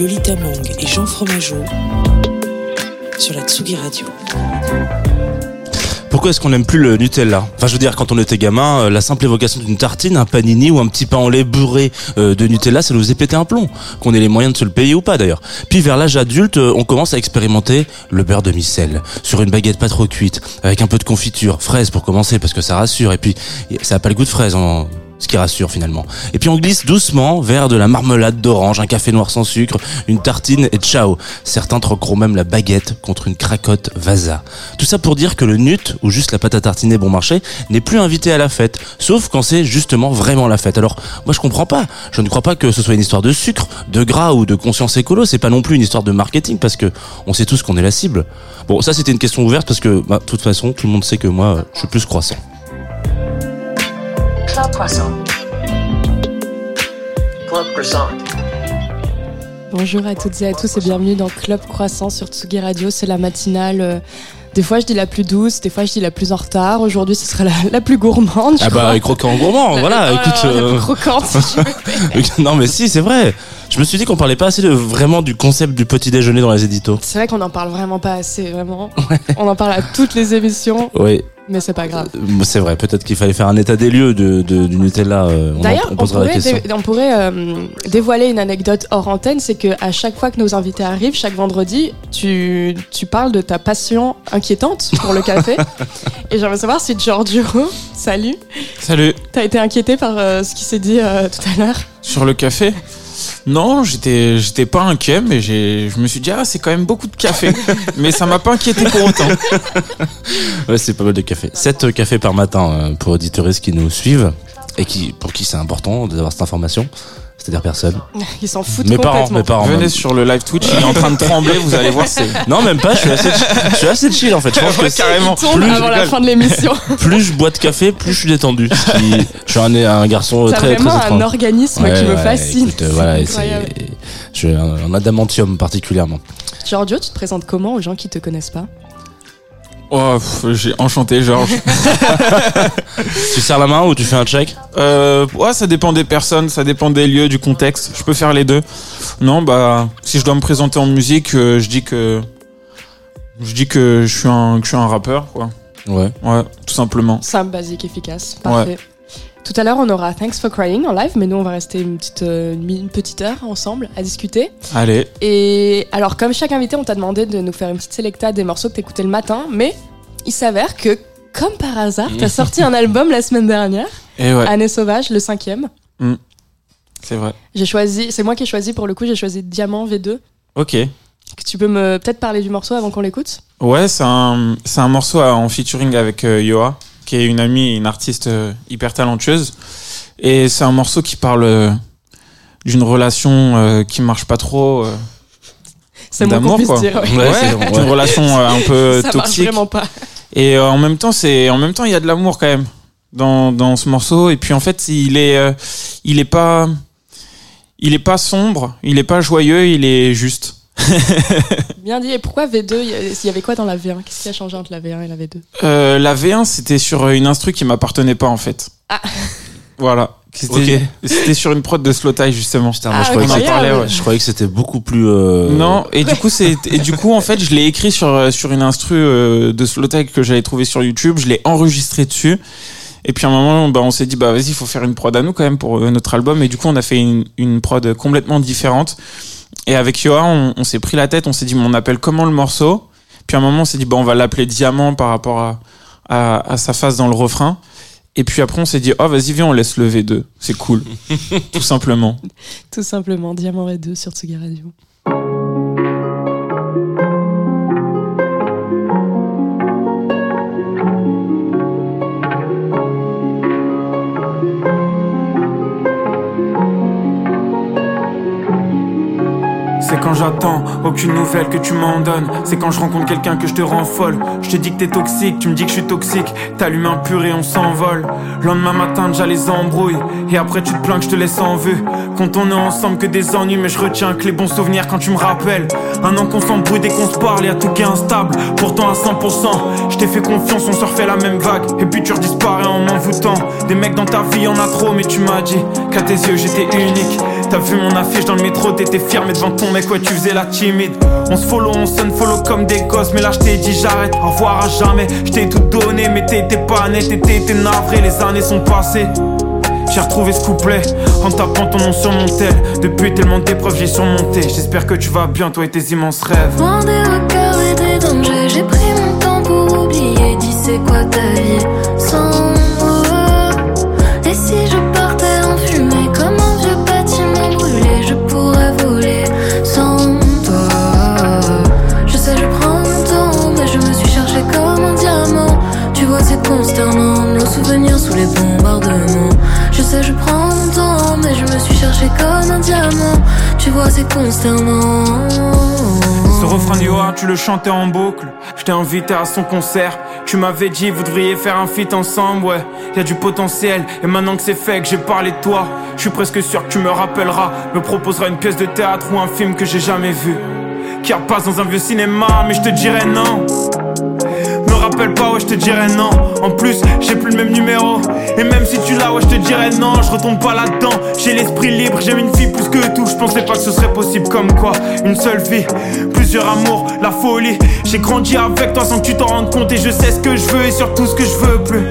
Lolita Mang et Jean Fromageau sur la Tsugi Radio. Pourquoi est-ce qu'on n'aime plus le Nutella? Enfin, je veux dire, quand on était gamin, euh, la simple évocation d'une tartine, un panini ou un petit pain au lait bourré euh, de Nutella, ça nous faisait péter un plomb. Qu'on ait les moyens de se le payer ou pas d'ailleurs. Puis vers l'âge adulte, euh, on commence à expérimenter le beurre de micelle sur une baguette pas trop cuite, avec un peu de confiture, fraise pour commencer parce que ça rassure. Et puis, ça a pas le goût de fraise en ce qui rassure finalement. Et puis on glisse doucement vers de la marmelade d'orange, un café noir sans sucre, une tartine et ciao. Certains troqueront même la baguette contre une cracotte Vasa. Tout ça pour dire que le nut, ou juste la pâte à tartiner bon marché, n'est plus invité à la fête, sauf quand c'est justement vraiment la fête. Alors moi je comprends pas. Je ne crois pas que ce soit une histoire de sucre, de gras ou de conscience écolo. C'est pas non plus une histoire de marketing parce que on sait tous qu'on est la cible. Bon, ça c'était une question ouverte parce que bah, de toute façon tout le monde sait que moi je suis plus croissant. Club Croissant. Club Croissant. Bonjour à toutes et à tous et bienvenue dans Club Croissant sur Tsugi Radio. C'est la matinale. euh, Des fois, je dis la plus douce, des fois, je dis la plus en retard. Aujourd'hui, ce sera la, la plus gourmande. je Ah bah crois. croquant gourmand, voilà. Oh, Écoute, la plus croquante. si non mais si, c'est vrai. Je me suis dit qu'on parlait pas assez de vraiment du concept du petit déjeuner dans les éditos. C'est vrai qu'on n'en parle vraiment pas assez, vraiment. On en parle à toutes les émissions, Oui, mais c'est pas grave. euh, c'est vrai. Peut-être qu'il fallait faire un état des lieux de, de- du Nutella. euh, D'ailleurs, on on, posera la pourrait, dé- on pourrait euh, dévoiler une anecdote hors antenne, c'est que à chaque fois que nos invités arrivent, chaque vendredi, tu, tu parles de ta passion inquiétante pour le café. Et j'aimerais savoir si Giorgio, salut, Salut. t'as été inquiété par euh, ce qui s'est dit euh, tout à l'heure? Sur le café? Non, j'étais j'étais pas inquiet, mais j'ai je me suis dit ah c'est quand même beaucoup de café, mais ça m'a pas inquiété pour autant. Ouais, c'est pas mal de café. 7 cafés par matin euh, pour auditeuristes qui nous suivent et qui pour qui c'est important d'avoir cette information. C'est-à-dire personne. Ils s'en foutent Mes parents, mes parents. Venez même. sur le live Twitch, il est en train de trembler, vous allez voir c'est Non, même pas. Je suis assez, je suis assez chill en fait. Je pense que carrément. Plus- avant la fin de l'émission. plus je bois de café, plus je suis détendu. Qui- Je suis un, un garçon T'as très très vraiment un organisme Ouais, qui me fascine. écoute, euh, voilà, et c'est- Incroyable. je suis un, un adamantium particulièrement. Giorgio, tu te présentes comment aux gens qui te connaissent pas? Oh, j'ai enchanté Georges. Tu serres la main ou tu fais un check Euh, ouais, ça dépend des personnes, ça dépend des lieux, du contexte. Je peux faire les deux. Non, bah si je dois me présenter en musique, euh, je dis que je dis que je suis un que je suis un rappeur quoi. Ouais. Ouais, tout simplement. Simple, basique, efficace. Parfait. Tout à l'heure, on aura Thanks for Crying en live, mais nous, on va rester une petite, euh, une petite heure ensemble à discuter. Allez. Et alors, comme chaque invité, on t'a demandé de nous faire une petite sélecta des morceaux que t'écoutais le matin, mais il s'avère que, comme par hasard, t'as sorti un album la semaine dernière, Et ouais, Année Sauvage, le cinquième. c'est vrai. J'ai choisi, c'est moi qui ai choisi pour le coup, j'ai choisi Diamant V2. Ok. Que tu peux me peut-être parler du morceau avant qu'on l'écoute? Ouais, c'est un, c'est un morceau en featuring avec euh, Yoa, qui est une amie une artiste euh, hyper talentueuse. Et c'est un morceau qui parle euh, d'une relation euh, qui marche pas trop. euh, C'est D'amour, quoi. dire. ouais. Ouais, ouais. relation euh, un peu Ça marche toxique. vraiment pas. Et euh, en même temps, c'est en même temps, il y a de l'amour quand même dans, dans ce morceau. Et puis en fait, il est euh, il est pas il est pas sombre, il est pas joyeux, il est juste. Bien dit. Et pourquoi V2 Il y a- il y avait quoi dans la V1 Qu'est-ce qui a changé entre la V1 et la V2 Euh, la V1, c'était sur une instru qui m'appartenait pas en fait. Ah. Voilà. C'était Ok. c'était sur une prod de Slow Tie justement. Putain, moi, Ah, je, croyais que incroyable. c'était- parlait, ouais. je croyais que c'était beaucoup plus. euh, Non, et du coup c'est et du coup en fait je l'ai écrit sur sur une instru euh, de Slowtech que j'avais trouvé sur YouTube, je l'ai enregistré dessus. Et puis à un moment bah on s'est dit bah vas-y, il faut faire une prod à nous quand même pour euh, notre album et du coup on a fait une une prod complètement différente. Et avec Yoa, on, on s'est pris la tête, on s'est dit mais on appelle comment le morceau? Puis à un moment on s'est dit bah on va l'appeler Diamant par rapport à, à à sa face dans le refrain. Et puis après on s'est dit oh vas-y viens on laisse le V2, c'est cool. Tout simplement. Tout simplement, Diamant V2 sur Tsugi Radio. Quand j'attends, aucune nouvelle que tu m'en donnes. C'est quand je rencontre quelqu'un que je te rends folle. Je te dis que t'es toxique, tu me dis que je suis toxique. T'allumes un pur et on s'envole. Lendemain matin, déjà les embrouilles. Et après, tu te plains que je te laisse en vue. Quand on est ensemble, que des ennuis, mais je retiens que les bons souvenirs quand tu me rappelles. Un an qu'on s'embrouille dès qu'on se parle, y'a tout qui est instable. Pourtant, à 100%, je t'ai fait confiance, on surfait la même vague. Et puis tu redisparais en m'envoûtant. Des mecs dans ta vie, y'en a trop, mais tu m'as dit qu'à tes yeux, j'étais unique. T'as vu mon affiche dans le métro, t'étais fier, mais devant ton mec, ouais, tu faisais la timide. On se follow, on se follow comme des gosses, mais là, je t'ai dit j'arrête, au revoir à jamais. Je t'ai tout donné, mais t'étais pas net, t'étais navré, les années sont passées. J'ai retrouvé ce couplet en tapant ton nom sur mon tel. Depuis tellement d'épreuves, j'ai surmonté. J'espère que tu vas bien, toi et tes immenses rêves. Loin des regards et des dangers, j'ai pris mon temps pour oublier. Dis, c'est quoi ta vie? Je sais, je prends mon temps, mais je me suis cherché comme un diamant. Tu vois, c'est consternant. Ce refrain du tu le chantais en boucle. Je t'ai invité à son concert. Tu m'avais dit, vous devriez faire un feat ensemble, ouais. Y a du potentiel, et maintenant que c'est fait, que j'ai parlé de toi, je suis presque sûr que tu me rappelleras. Me proposeras une pièce de théâtre ou un film que j'ai jamais vu. Qui repasse dans un vieux cinéma, mais je te dirais non. Me rappelle pas, ouais, je te dirais non. En plus, j'ai plus le même numéro. Et même si tu l'as, ouais, je te dirais non. Je retombe pas là-dedans. J'ai l'esprit libre, j'aime une fille plus que tout. Je pensais pas que ce serait possible comme quoi. Une seule vie, plusieurs amours, la folie. J'ai grandi avec toi sans que tu t'en rendes compte. Et je sais ce que je veux et surtout ce que je veux plus.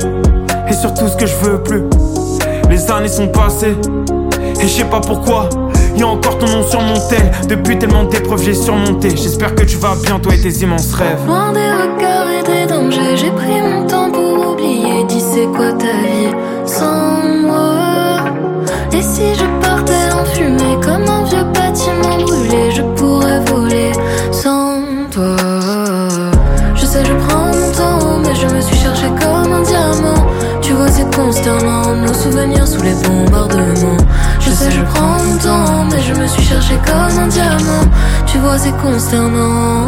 Et surtout ce que je veux plus. Les années sont passées. Et je sais pas pourquoi. Y'a encore ton nom sur mon tel. Depuis tellement d'épreuves, j'ai surmonté. J'espère que tu vas bien, toi et tes immenses rêves. Loin des regards et des dangers, j'ai pris mon temps pour oublier. Dis, c'est quoi ta vie sans moi? Et si je partais en fumée comme un vieux bâtiment brûlé, je Consternant, nos souvenirs sous les bombardements. Je sais, je prends mon temps, mais je me suis cherché comme un diamant. Tu vois, c'est consternant.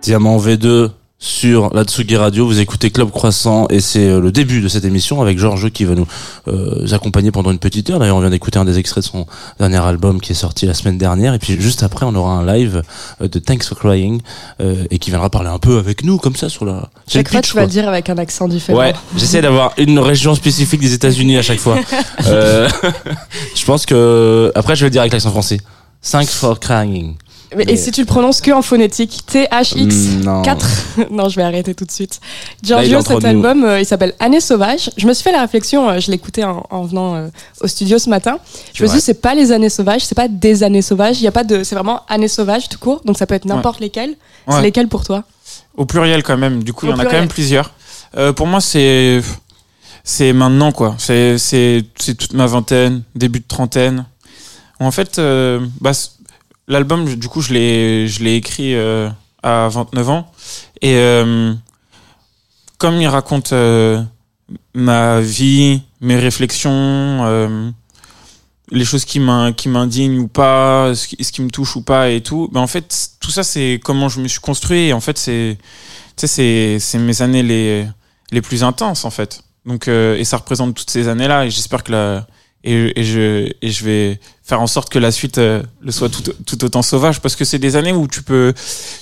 Diamant V2 sur la Tsugi Radio. Vous écoutez Club Croissant et c'est euh, le début de cette émission avec Georges qui va nous euh, accompagner pendant une petite heure. D'ailleurs, on vient d'écouter un des extraits de son dernier album qui est sorti la semaine dernière. Et puis juste après, on aura un live euh, de Thanks for Crying euh, et qui viendra parler un peu avec nous comme ça sur la. Chaque fois, pitch, tu vas le dire avec un accent différent. Ouais, j'essaie d'avoir une région spécifique des États-Unis à chaque fois. Euh, je pense que après, je vais le dire avec l'accent français. Thanks for crying. Mais, Et si tu le prononces que en phonétique, T-H-X Mm, non. 4 Non, je vais arrêter tout de suite. Giorgio, cet nous. album, euh, il s'appelle Année sauvage. Je me suis fait la réflexion, euh, je l'écoutais en, en venant euh, au studio ce matin. Je me suis dit, c'est pas les années sauvages, c'est pas des années sauvages. Il y a pas de, c'est vraiment années sauvages tout court. Donc ça peut être n'importe lesquelles. C'est lesquelles pour toi? Au pluriel quand même. Du coup, il y en a quand même plusieurs. Euh, pour moi, c'est c'est maintenant quoi. C'est c'est c'est toute ma vingtaine, début de trentaine. En fait, euh, bah, l'album, du coup, je l'ai je l'ai écrit euh, à 29 ans et euh, comme il raconte euh, ma vie, mes réflexions, euh, les choses qui m'in- qui m'indignent ou pas, ce qui, me touche ou pas et tout. Ben en fait, tout ça, c'est comment je me suis construit. Et en fait, c'est, c'est, c'est mes années les, les plus intenses, en fait. Donc, et ça représente toutes ces années-là. Et j'espère que la, et, et je, et je vais faire en sorte que la suite euh, le soit tout, tout autant sauvage parce que c'est des années où tu peux,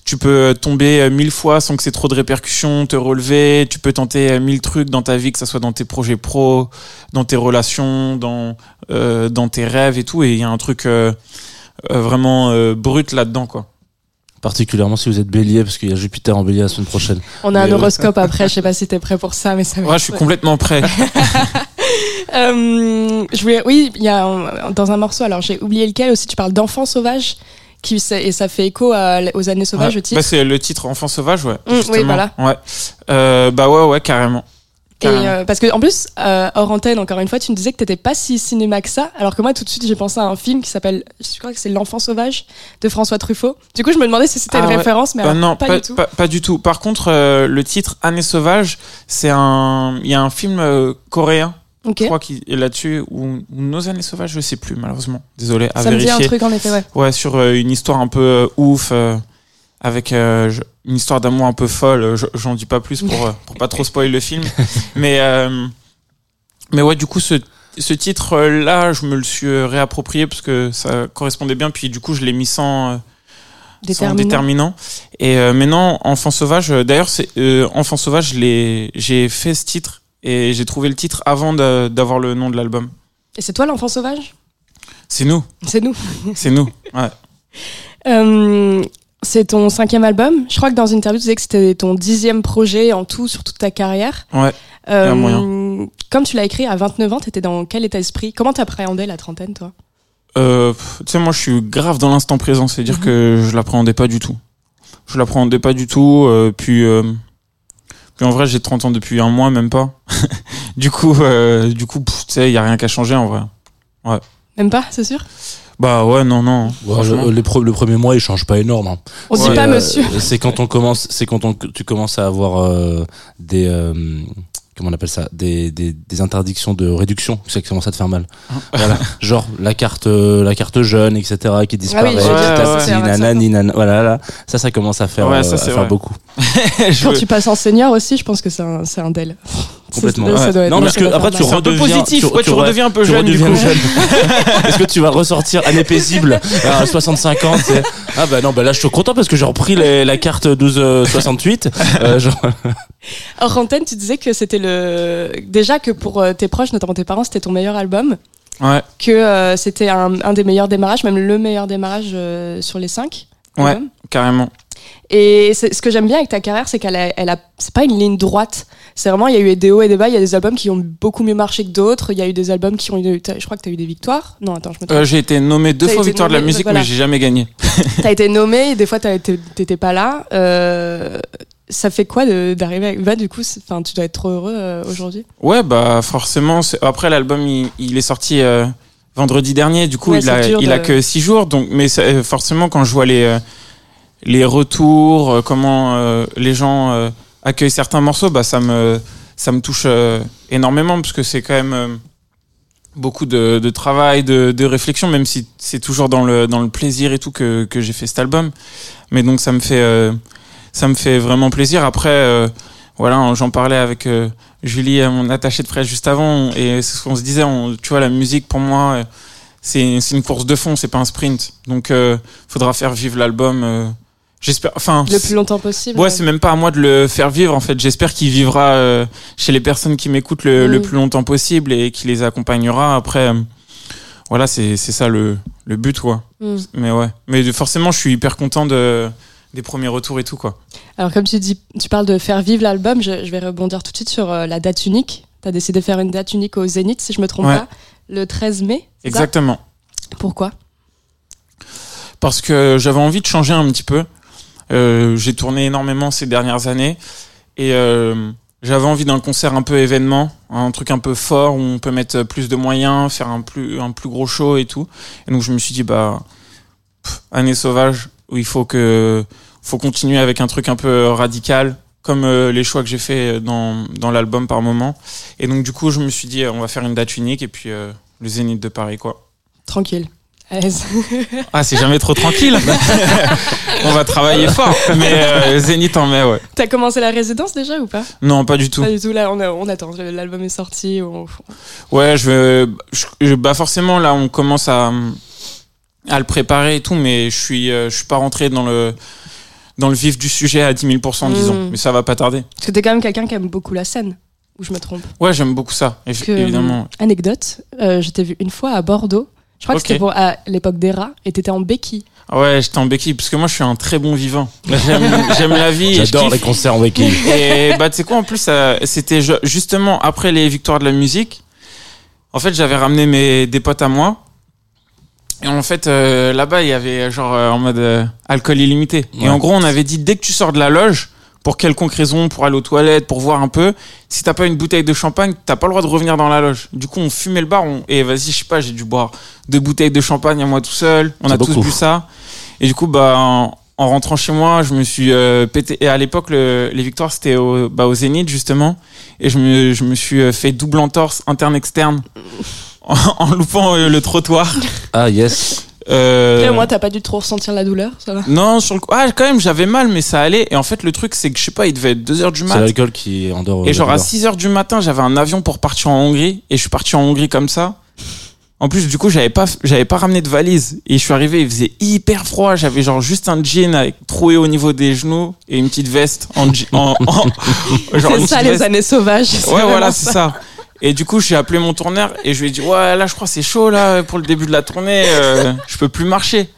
tu peux tomber euh, mille fois sans que c'est trop de répercussions, te relever, tu peux tenter euh, mille trucs dans ta vie, que ça soit dans tes projets pro, dans tes relations, dans, euh, dans tes rêves et tout. Et il y a un truc euh, euh, vraiment euh, brut là-dedans, quoi. Particulièrement si vous êtes bélier, parce qu'il y a Jupiter en bélier la semaine prochaine. On a un Mais horoscope après, je sais pas si t'es prêt pour ça, mais ça va Ouais, je suis complètement prêt. Euh, je voulais, oui, il y a un- dans un morceau, alors j'ai oublié lequel aussi, tu parles d'enfants sauvages, qui, et ça fait écho à- aux années sauvages, Ouais. le titre. Bah, c'est le titre Enfant sauvage, ouais. Mm, oui, voilà. Ouais. Euh, bah ouais, ouais, carrément. Et euh, parce que en plus, euh, hors antenne, encore une fois, tu me disais que t'étais pas si cinéma que ça, alors que moi tout de suite j'ai pensé à un film qui s'appelle, je crois que c'est L'enfant sauvage de François Truffaut. Du coup, je me demandais si c'était Ah une ouais. référence, mais Euh, alors, non, pas, pas, du tout. pas- pas du tout. Par contre, euh, le titre Année sauvage, c'est un, il y a un film coréen, ok. je crois qu'il est là-dessus, ou, Nos années sauvages, je sais plus, malheureusement. Désolé, à Ça me dit un truc en effet, ouais. Ouais, sur euh, une histoire un peu euh, ouf, euh, avec euh, une histoire d'amour un peu folle. je- J'en dis pas plus pour, pour pas trop spoiler le film. mais, euh, mais ouais, du coup, ce, ce titre-là, je me le suis réapproprié parce que ça correspondait bien. Puis du coup, je l'ai mis sans, euh, sans Déterminant. déterminant. Et euh, maintenant, Enfant Sauvage, d'ailleurs, c'est euh, Enfant Sauvage, j'ai fait ce titre et j'ai trouvé le titre avant d'avoir le nom de l'album. Et c'est toi l'enfant sauvage? C'est nous, C'est nous. c'est nous. Ouais. Euh, c'est ton cinquième album. Je crois que dans une interview, tu disais que c'était ton dixième projet en tout sur toute ta carrière. Ouais. Euh, moyen. Comme tu l'as écrit à 29 ans, t'étais dans quel état d'esprit? Comment t'appréhendais la trentaine, toi? Euh, tu sais, moi, je suis grave dans l'instant présent, c'est-à-dire Mhm. que je l'appréhendais pas du tout. Je l'appréhendais pas du tout, euh, puis, puis en vrai, j'ai 30 ans depuis un mois, même pas. du coup, euh, du coup, tu sais, il y a rien qu'à changer en vrai. Même pas, c'est sûr? Bah ouais, non, non. Ouais, le, les pre- le premier mois, il change pas énorme. hein. On Ouais, dit pas Euh, monsieur. C'est quand on commence, c'est quand on, tu commences à avoir euh, des, euh, comment on appelle ça, des, des, des interdictions de réduction. C'est que ça commence à te faire mal. Ah. voilà. Genre la carte, euh, la carte jeune, etc., qui disparaît, oui, 25 nanani, nan- Voilà, là, ça, ça commence à faire, Ouais, euh, à faire beaucoup. Quand tu passes en senior aussi, je pense que c'est un, c'est un del. Complètement. Ça, ça Ouais. doit être- Non, parce que après, tu redeviens- positif, tu- ouais, tu tu re- redeviens un peu tu jeune, du redeviens coup. jeune. Est-ce que tu vas ressortir année paisible à 65 ans Ah bah non, bah là je suis content parce que j'ai repris les- la carte 1268. Euh, genre, antenne, tu disais que c'était le. Déjà que pour euh, tes proches, notamment tes parents, c'était ton meilleur album. Ouais, Que euh, c'était un, un des meilleurs démarrages, même le meilleur démarrage euh, sur les cinq. ouais, albums. carrément. Et ce que j'aime bien avec ta carrière, c'est qu'elle a, elle a, c'est pas une ligne droite. C'est vraiment, il y a eu des hauts et des bas. Il y a des albums qui ont beaucoup mieux marché que d'autres. Il y a eu des albums qui ont eu, je crois que tu as eu des victoires. Non, attends, je me trompe. Euh, j'ai été nommé deux fois victoire de la musique, voilà. mais j'ai jamais gagné. T'as été nommé, et des fois t'étais pas là. Euh, ça fait quoi d'arriver avec. Bah, du coup, enfin, tu dois être trop heureux euh, aujourd'hui? Ouais, bah forcément. Après, l'album, il, il est sorti vendredi dernier. Du coup, Ouais, il a, a que six jours. Donc, mais forcément, quand je vois les les retours, euh, comment euh, les gens euh, accueillent certains morceaux, bah ça me ça me touche énormément parce que c'est quand même beaucoup de, de travail, de, de réflexion, même si c'est toujours dans le dans le plaisir et tout que que j'ai fait cet album. Mais donc ça me fait euh, ça me fait vraiment plaisir. Après, euh, voilà, j'en parlais avec euh, Julie, mon attachée de presse juste avant, et c'est ce qu'on se disait. On, tu vois, la musique pour moi, c'est une course de fond, c'est pas un sprint. Donc, faudra faire vivre l'album. J'espère. Enfin, Le plus longtemps possible. Ouais, c'est même pas à moi de le faire vivre en fait. J'espère qu'il vivra euh, chez les personnes qui m'écoutent le, le plus longtemps possible et qui les accompagnera. Après, euh, voilà, c'est c'est ça le, le but, quoi. Mm. Mais ouais. Mais forcément, je suis hyper content de des premiers retours et tout, quoi. Alors, comme tu dis, tu parles de faire vivre l'album, je, je vais rebondir tout de suite sur euh, la date unique. Tu as décidé de faire une date unique au Zénith, si je me trompe Ouais. pas, le 13 mai. Exactement. Pourquoi? Parce que j'avais envie de changer un petit peu. Euh, j'ai tourné énormément ces dernières années et euh, j'avais envie d'un concert un peu événement, un truc un peu fort où on peut mettre plus de moyens, faire un plus un plus gros show et tout. Et donc je me suis dit bah année sauvage où il faut que faut continuer avec un truc un peu radical comme euh, les choix que j'ai fait dans dans l'album par moment. Et donc du coup je me suis dit on va faire une date unique et puis le Zénith de Paris quoi. Tranquille. À l'aise. Ah, c'est jamais trop tranquille. On va travailler fort. Mais euh, Zénith en mai, ouais. T'as commencé la résidence déjà ou pas? Non, pas du tout. Pas du tout, là on, a- on attend. L'album est sorti. on- Ouais, je je- bah forcément, là, on commence à, à le préparer et tout, mais je suis, euh, je suis pas rentré dans le dans le vif du sujet à 10 000 disons. Mm. Mais ça va pas tarder. Parce que t'es quand même quelqu'un qui aime beaucoup la scène, ou je me trompe? Ouais, j'aime beaucoup ça, que, évidemment. Anecdote, euh, je t'ai vu une fois à Bordeaux. Je crois Ok. que c'était pour à l'époque des rats et t'étais en béquille. Ah Ouais, j'étais en béquille parce que moi, je suis un très bon vivant. J'aime j'aime la vie. J'adore les concerts en béquille. Et bah, tu sais quoi, en plus, ça- c'était ju- justement après les victoires de la musique. En fait, j'avais ramené mes, des potes à moi. Et en fait, euh, là-bas, il y avait genre euh, en mode euh, alcool illimité. Et en gros, on avait dit dès que tu sors de la loge, pour quelconque raison, pour aller aux toilettes, pour voir un peu. Si t'as pas une bouteille de champagne, t'as pas le droit de revenir dans la loge. Du coup, on fumait le bar, on, et vas-y, je sais pas, j'ai dû boire deux bouteilles de champagne à moi tout seul. On a tous bu ça. Et du coup, bah, en, en rentrant chez moi, je me suis euh, pété. Et à l'époque, le- les victoires, c'était au, bah, au Zénith, justement. Et je me, je me suis euh, fait double entorse interne-externe en, en loupant euh, le trottoir. Ah yes. Euh, Et au moins, t'as pas dû trop ressentir la douleur, ça va non, sur le coup, ah, quand même, j'avais mal, mais ça allait. Et en fait, le truc, c'est que je sais pas, il devait être 2 heures du C'est mat. l'alcool qui endort. Et euh, genre la à douleur. 6 heures du matin, j'avais un avion pour partir en Hongrie. Et je suis parti en Hongrie comme ça. En plus, du coup, j'avais pas, j'avais pas ramené de valise. Et je suis arrivé, il faisait hyper froid. J'avais genre juste un jean avec troué au niveau des genoux et une petite veste en, en, en- genre C'est ça, les veste. années sauvages. c'est Ouais, voilà, c'est ça. Et du coup, j'ai appelé mon tourneur et je lui ai dit, ouais, là, je crois c'est chaud, là, pour le début de la tournée, euh, je peux plus marcher.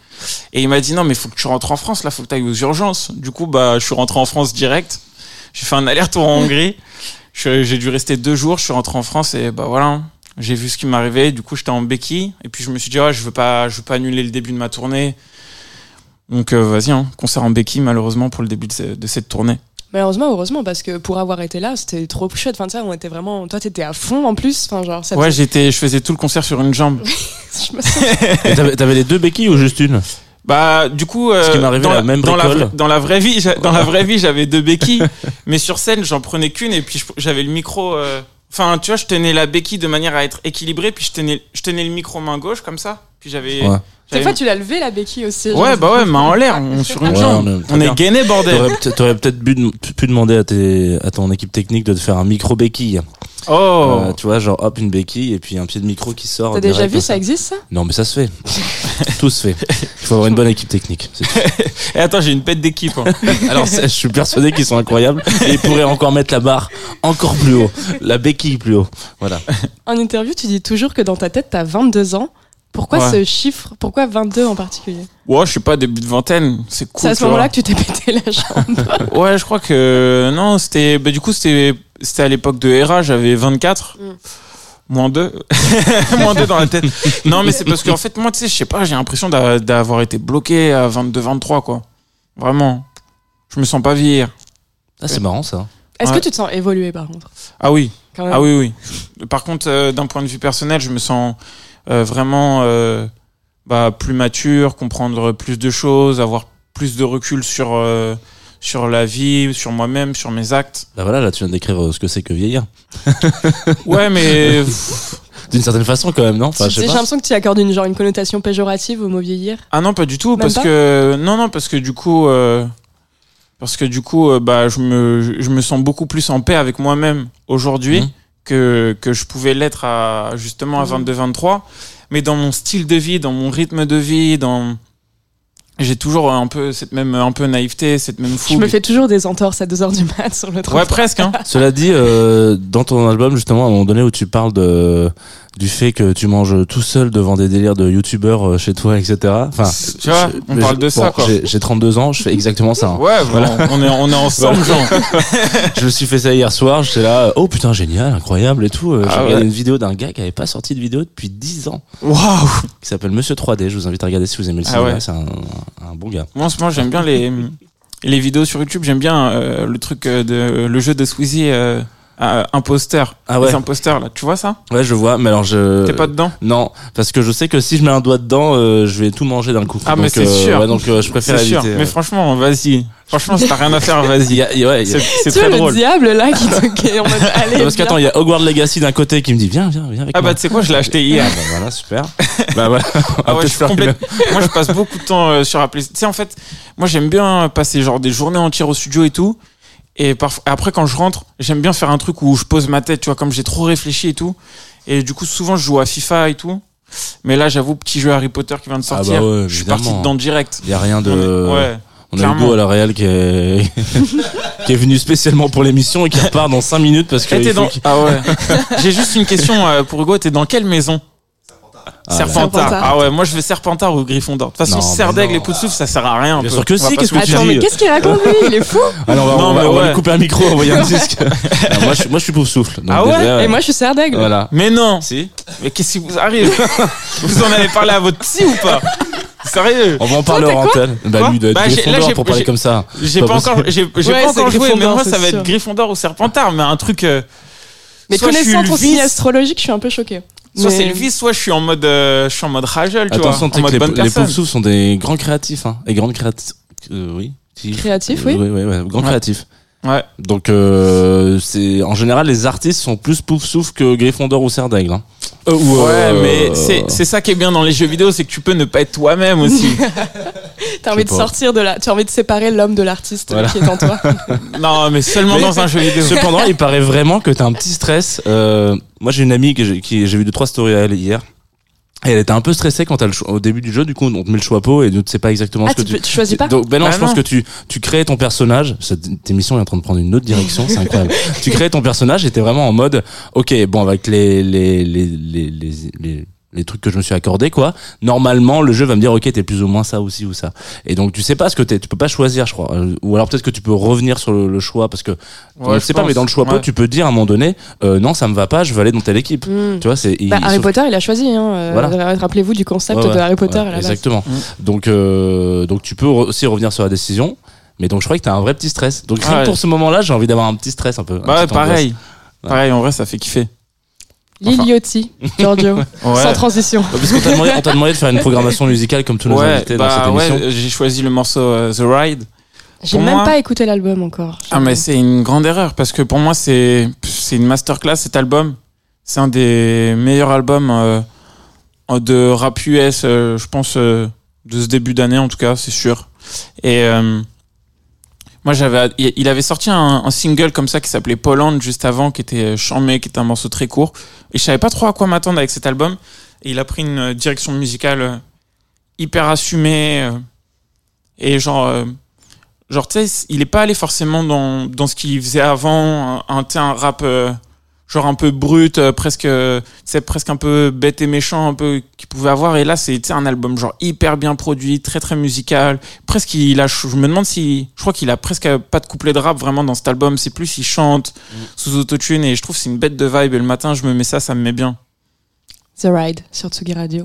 Et il m'a dit, non, mais faut que tu rentres en France, là, faut que tu ailles aux urgences. Du coup, bah, je suis rentré en France direct. J'ai fait un aller-retour en Hongrie. J'ai dû rester deux jours, je suis rentré en France et bah voilà. J'ai vu ce qui m'arrivait, du coup, j'étais en béquille. Et puis, je me suis dit, ouais, je veux pas, je veux pas annuler le début de ma tournée. Donc, euh, vas-y, hein, concert en béquille, malheureusement, pour le début de cette tournée. Malheureusement, heureusement, parce que pour avoir été là, c'était trop chouette. Enfin, on était vraiment. Toi, t'étais à fond en plus. Enfin, genre, ça Ouais, j'étais, je faisais tout le concert sur une jambe. je me sens- T'avais t'avais les deux béquilles ou juste une? Bah, du coup, euh, Ce qui arrivé dans, à la même dans, la, dans la vraie vie, dans la vraie vie, j'avais deux béquilles, mais sur scène, j'en prenais qu'une et puis j'avais le micro. euh, Enfin, tu vois, je tenais la béquille de manière à être équilibré, puis je tenais, je tenais le micro main gauche comme ça, puis j'avais. Ouais. Des fois, tu l'as levé la béquille aussi. genre. Ouais, bah ouais, main en l'air, on- sur une Ouais, jambe. on est- gainé, bordel. T'aurais peut- T'aurais peut-être pu, demander à, tes, à ton équipe technique de te faire un micro béquille. Oh. Euh, tu vois, genre hop, une béquille et puis un pied de micro qui sort. T'as déjà vu, ça existe ça? Non, mais ça se fait. Tout se fait. Il faut avoir une bonne équipe technique. Et attends, j'ai une pète d'équipe. hein. Alors, je suis persuadé qu'ils sont incroyables et ils pourraient encore mettre la barre encore plus haut, la béquille plus haut. Voilà. En interview, tu dis toujours que dans ta tête, t'as 22 ans. Pourquoi Ouais. ce chiffre Pourquoi 22 en particulier Ouais, je sais pas, début de vingtaine, c'est cool. C'est à ce moment-là que tu t'es pété la jambe. Ouais, je crois que non, c'était bah, du coup c'était c'était à l'époque de Hera, j'avais 24 Mm. moins 2 moins 2 dans la tête. Non, mais c'est parce qu'en fait moi tu sais, je sais pas, j'ai l'impression d'a- d'avoir été bloqué à 22 23 quoi. Vraiment. Je me sens pas vieillir. Ah, c'est marrant ça. Est-ce Ouais. que tu te sens évoluer par contre? Ah oui. Ah oui oui. Par contre euh, d'un point de vue personnel, je me sens vraiment euh, bah, plus mature, comprendre plus de choses, avoir plus de recul sur euh, sur la vie, sur moi-même, sur mes actes. Bah voilà, là tu viens de décrire euh, ce que c'est que vieillir. Ouais, mais D'une certaine façon quand même, non Enfin, J'ai l'impression que tu accordes une, genre, une connotation péjorative au mot vieillir. Ah non, pas du tout, Même parce que non, non, parce que du coup, euh, parce que du coup, euh, bah, je me, je me sens beaucoup plus en paix avec moi-même aujourd'hui Mhm. Que que je pouvais l'être à justement à Mhm. 22-23. Mais dans mon style de vie, dans mon rythme de vie, dans j'ai toujours un peu cette même un peu naïveté, cette même Je fougue. me fais toujours des entorses à 2h du mat sur le Ouais, trottoir. presque. Hein. Cela dit, euh, dans ton album, justement, à un moment donné où tu parles de, du fait que tu manges tout seul devant des délires de youtubeurs euh, chez toi, etc. Enfin, Tu vois, je- on parle de ça, quoi. j'ai- J'ai 32 ans, je fais exactement ça. hein. Ouais, bon, on est on est ensemble, genre. Je me suis fait ça hier soir, j'étais là, oh putain, génial, incroyable et tout. Euh, J'ai Ah regardé ouais. une vidéo d'un gars qui avait pas sorti de vidéo depuis 10 ans, Waouh. qui s'appelle Monsieur 3D. Je vous invite à regarder si vous aimez le Ah cinéma, ouais. c'est un, un bon gars. Moi, en ce moment, j'aime bien les, les vidéos sur YouTube. J'aime bien euh, le truc euh, de le jeu de Squeezie, euh, euh, imposteur. Ah ouais. Les imposteurs, là. Tu vois ça? Ouais, je vois, mais alors je. T'es pas dedans? Non, parce que je sais que si je mets un doigt dedans, euh, je vais tout manger d'un coup. Ah, mais c'est euh, sûr. ouais, donc euh, je préfère éviter. sûr. Mais franchement, vas-y. Franchement, si t'as rien à faire, vas-y. ouais, il y a- C'est vois très le drôle. diable là qui te. Parce qu'attends, il y a Hogwarts Legacy d'un côté qui me dit viens, viens, viens avec Ah moi. bah, tu sais quoi, je l'ai acheté Ah hier. bah voilà, super. Bah voilà. Ah ouais, je complète- Moi, je passe beaucoup de temps euh, sur la PlayStation. Tu sais, en fait, moi, j'aime bien passer genre des journées entières au studio et tout. Et parfois, après, quand je rentre, j'aime bien faire un truc où je pose ma tête, tu vois, comme j'ai trop réfléchi et tout. Et du coup, souvent, je joue à FIFA et tout. Mais là, j'avoue, petit jeu Harry Potter qui vient de Ah bah sortir. ouais, je suis parti dedans direct. Il y a rien de. Ouais. On a. Hugo à la Real qui est qui est venu spécialement pour l'émission et qui repart dans 5 minutes parce que dans... qu'il- Ah ouais. J'ai juste une question euh, pour Hugo. T'es dans quelle maison? Ah, Serpentard. Serpentard. Ah ouais, moi je vais Serpentard ou Gryffondor. De toute façon, Serdaigle et Poudsouf, ça sert à rien. Bien peu. sûr que On si, qu'est-ce que Attends, mais qu'est-ce qu'il raconte lui? Il est fou Ah non, on va, Non, on va- mais on va ouais. lui couper un micro, envoyer un disque. Moi, je, suis- moi, je suis pour souffle. donc Ah ouais déjà, Et moi je suis serre d'aigle. Voilà. Mais non. Si. Mais qu'est-ce qui vous arrive? Vous en avez parlé à votre psy ou pas? Sérieux? On va en parler en antenne. Bah, lui, il doit être Bah, j'ai- là, pour parler comme ça. J'ai Pas encore, j'ai pas encore joué, mais moi ça va être Gryffondor ou Serpentard, mais un truc. euh, Mais connaissant ton signe astrologique, je suis un peu choquée. Soit Mais- c'est le vice, soit je suis en mode, euh, je suis en mode ragel, tu Attention, vois, en mode les, bonne les personne. pauvres souffles sont des grands créatifs, hein. Et grandes créatifs. Euh, oui. Si. Créatif, Euh, oui. Oui, oui, oui, grands Ouais. créatifs. Ouais. Donc, euh, c'est, en général, les artistes sont plus pouf souffle que Gryffondor ou Serre d'Aigle, hein. Euh, ou, Ouais, euh, mais c'est c'est ça qui est bien dans les jeux vidéo, c'est que tu peux ne pas être toi-même aussi. T'as envie de pas. sortir de la, tu as envie de séparer l'homme de l'artiste Voilà. qui est en toi. non, mais seulement Mais- dans un jeu vidéo. Cependant, il paraît vraiment que t'as un petit stress. Euh, moi, j'ai une amie que j'ai, qui, j'ai vu deux trois stories à elle hier. Et elle était un peu stressée quand elle, au début du jeu, du coup, on te met le choix pot et tu sais pas exactement Ah, ce que tu, tu. peux- tu choisis pas Donc, ben non, Ah je pense non. que tu, tu crées ton personnage. Cette émission est en train de prendre une autre direction, c'est incroyable. tu crées ton personnage et t'es vraiment en mode, ok, bon, avec les, les, les, les, les, les, les trucs que je me suis accordé, quoi. Normalement, le jeu va me dire, ok, t'es plus ou moins ça aussi ou ça. Et donc, tu sais pas ce que t'es, tu peux pas choisir, je crois. Euh, Ou alors peut-être que tu peux revenir sur le, le choix parce que, Ouais, je sais pas, mais dans le choix pot, tu peux dire à un moment donné, euh, non, ça me va pas, je veux aller dans telle équipe. Hmm. Tu vois, c'est, Bah, Harry sauf- Potter, il a choisi. Hein, euh, Voilà. Rappelez-vous du concept Ouais, ouais, de Harry Potter à la. Exactement. Mm. Donc, euh, donc tu peux aussi revenir sur la décision. Mais donc je crois que t'as un vrai petit stress. Donc Ouais. pour ce moment-là, j'ai envie d'avoir un petit stress un peu. un Bah angoisse. pareil. Pareil, en vrai, ça fait kiffer. Liliotti, Giorgio, Ouais. sans transition. Parce qu'on t'a demandé, on t'a demandé de faire une programmation musicale comme tous nos Ouais, invités dans bah cette émission. ouais, j'ai choisi le morceau euh, The Ride. J'ai même moi- pas écouté l'album encore. Ah mais c'est une grande erreur parce que pour moi c'est c'est une masterclass cet album. C'est un des meilleurs albums euh, de rap US, euh, je pense euh, de ce début d'année en tout cas, c'est sûr. Et euh, moi j'avais il avait sorti un, single comme ça qui s'appelait Poland juste avant qui était Chamé qui était un morceau très court. Et je savais pas trop à quoi m'attendre avec cet album. Et il a pris une euh, direction musicale euh, hyper assumée euh, et genre euh, genre tu sais il est pas allé forcément dans dans ce qu'il faisait avant un, un, un rap euh, genre un peu brut euh, presque euh, tu sais presque un peu bête et méchant un peu qu'il pouvait avoir. Et là c'est tu sais un album genre hyper bien produit très très musical. Presque il a je me demande si je crois qu'il a presque pas de couplet de rap vraiment dans cet album. C'est plus il chante sous autotune et je trouve que c'est une bête de vibe. Et le matin je me mets ça ça me met bien. The Ride sur Tsugi Radio.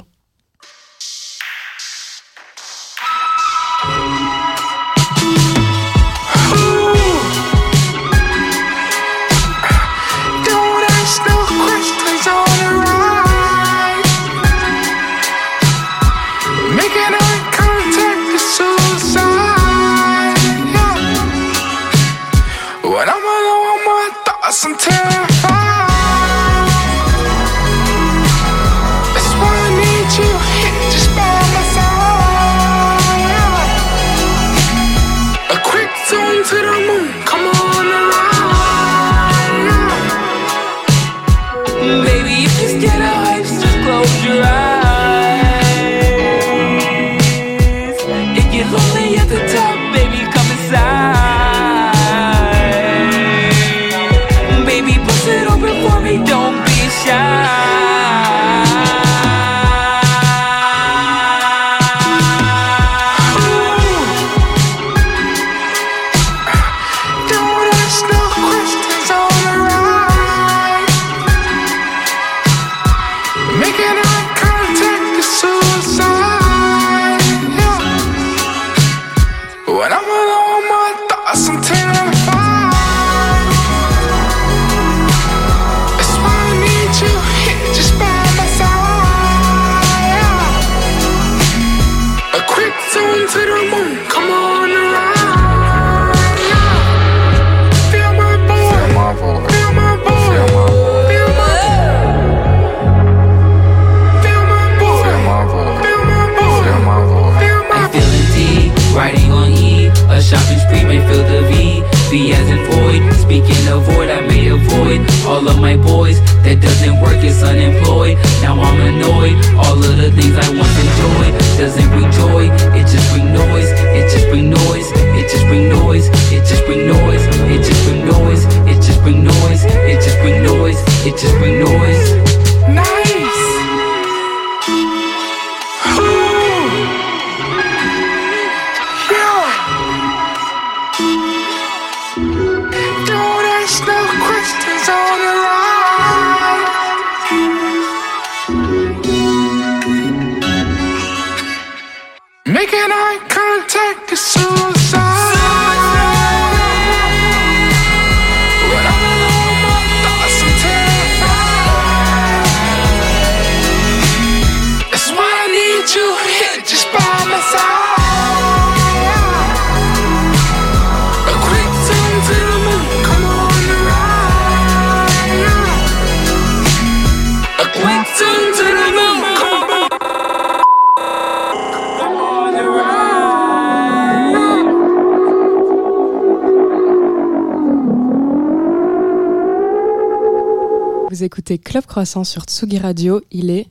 300 sur Tsugi Radio. Il est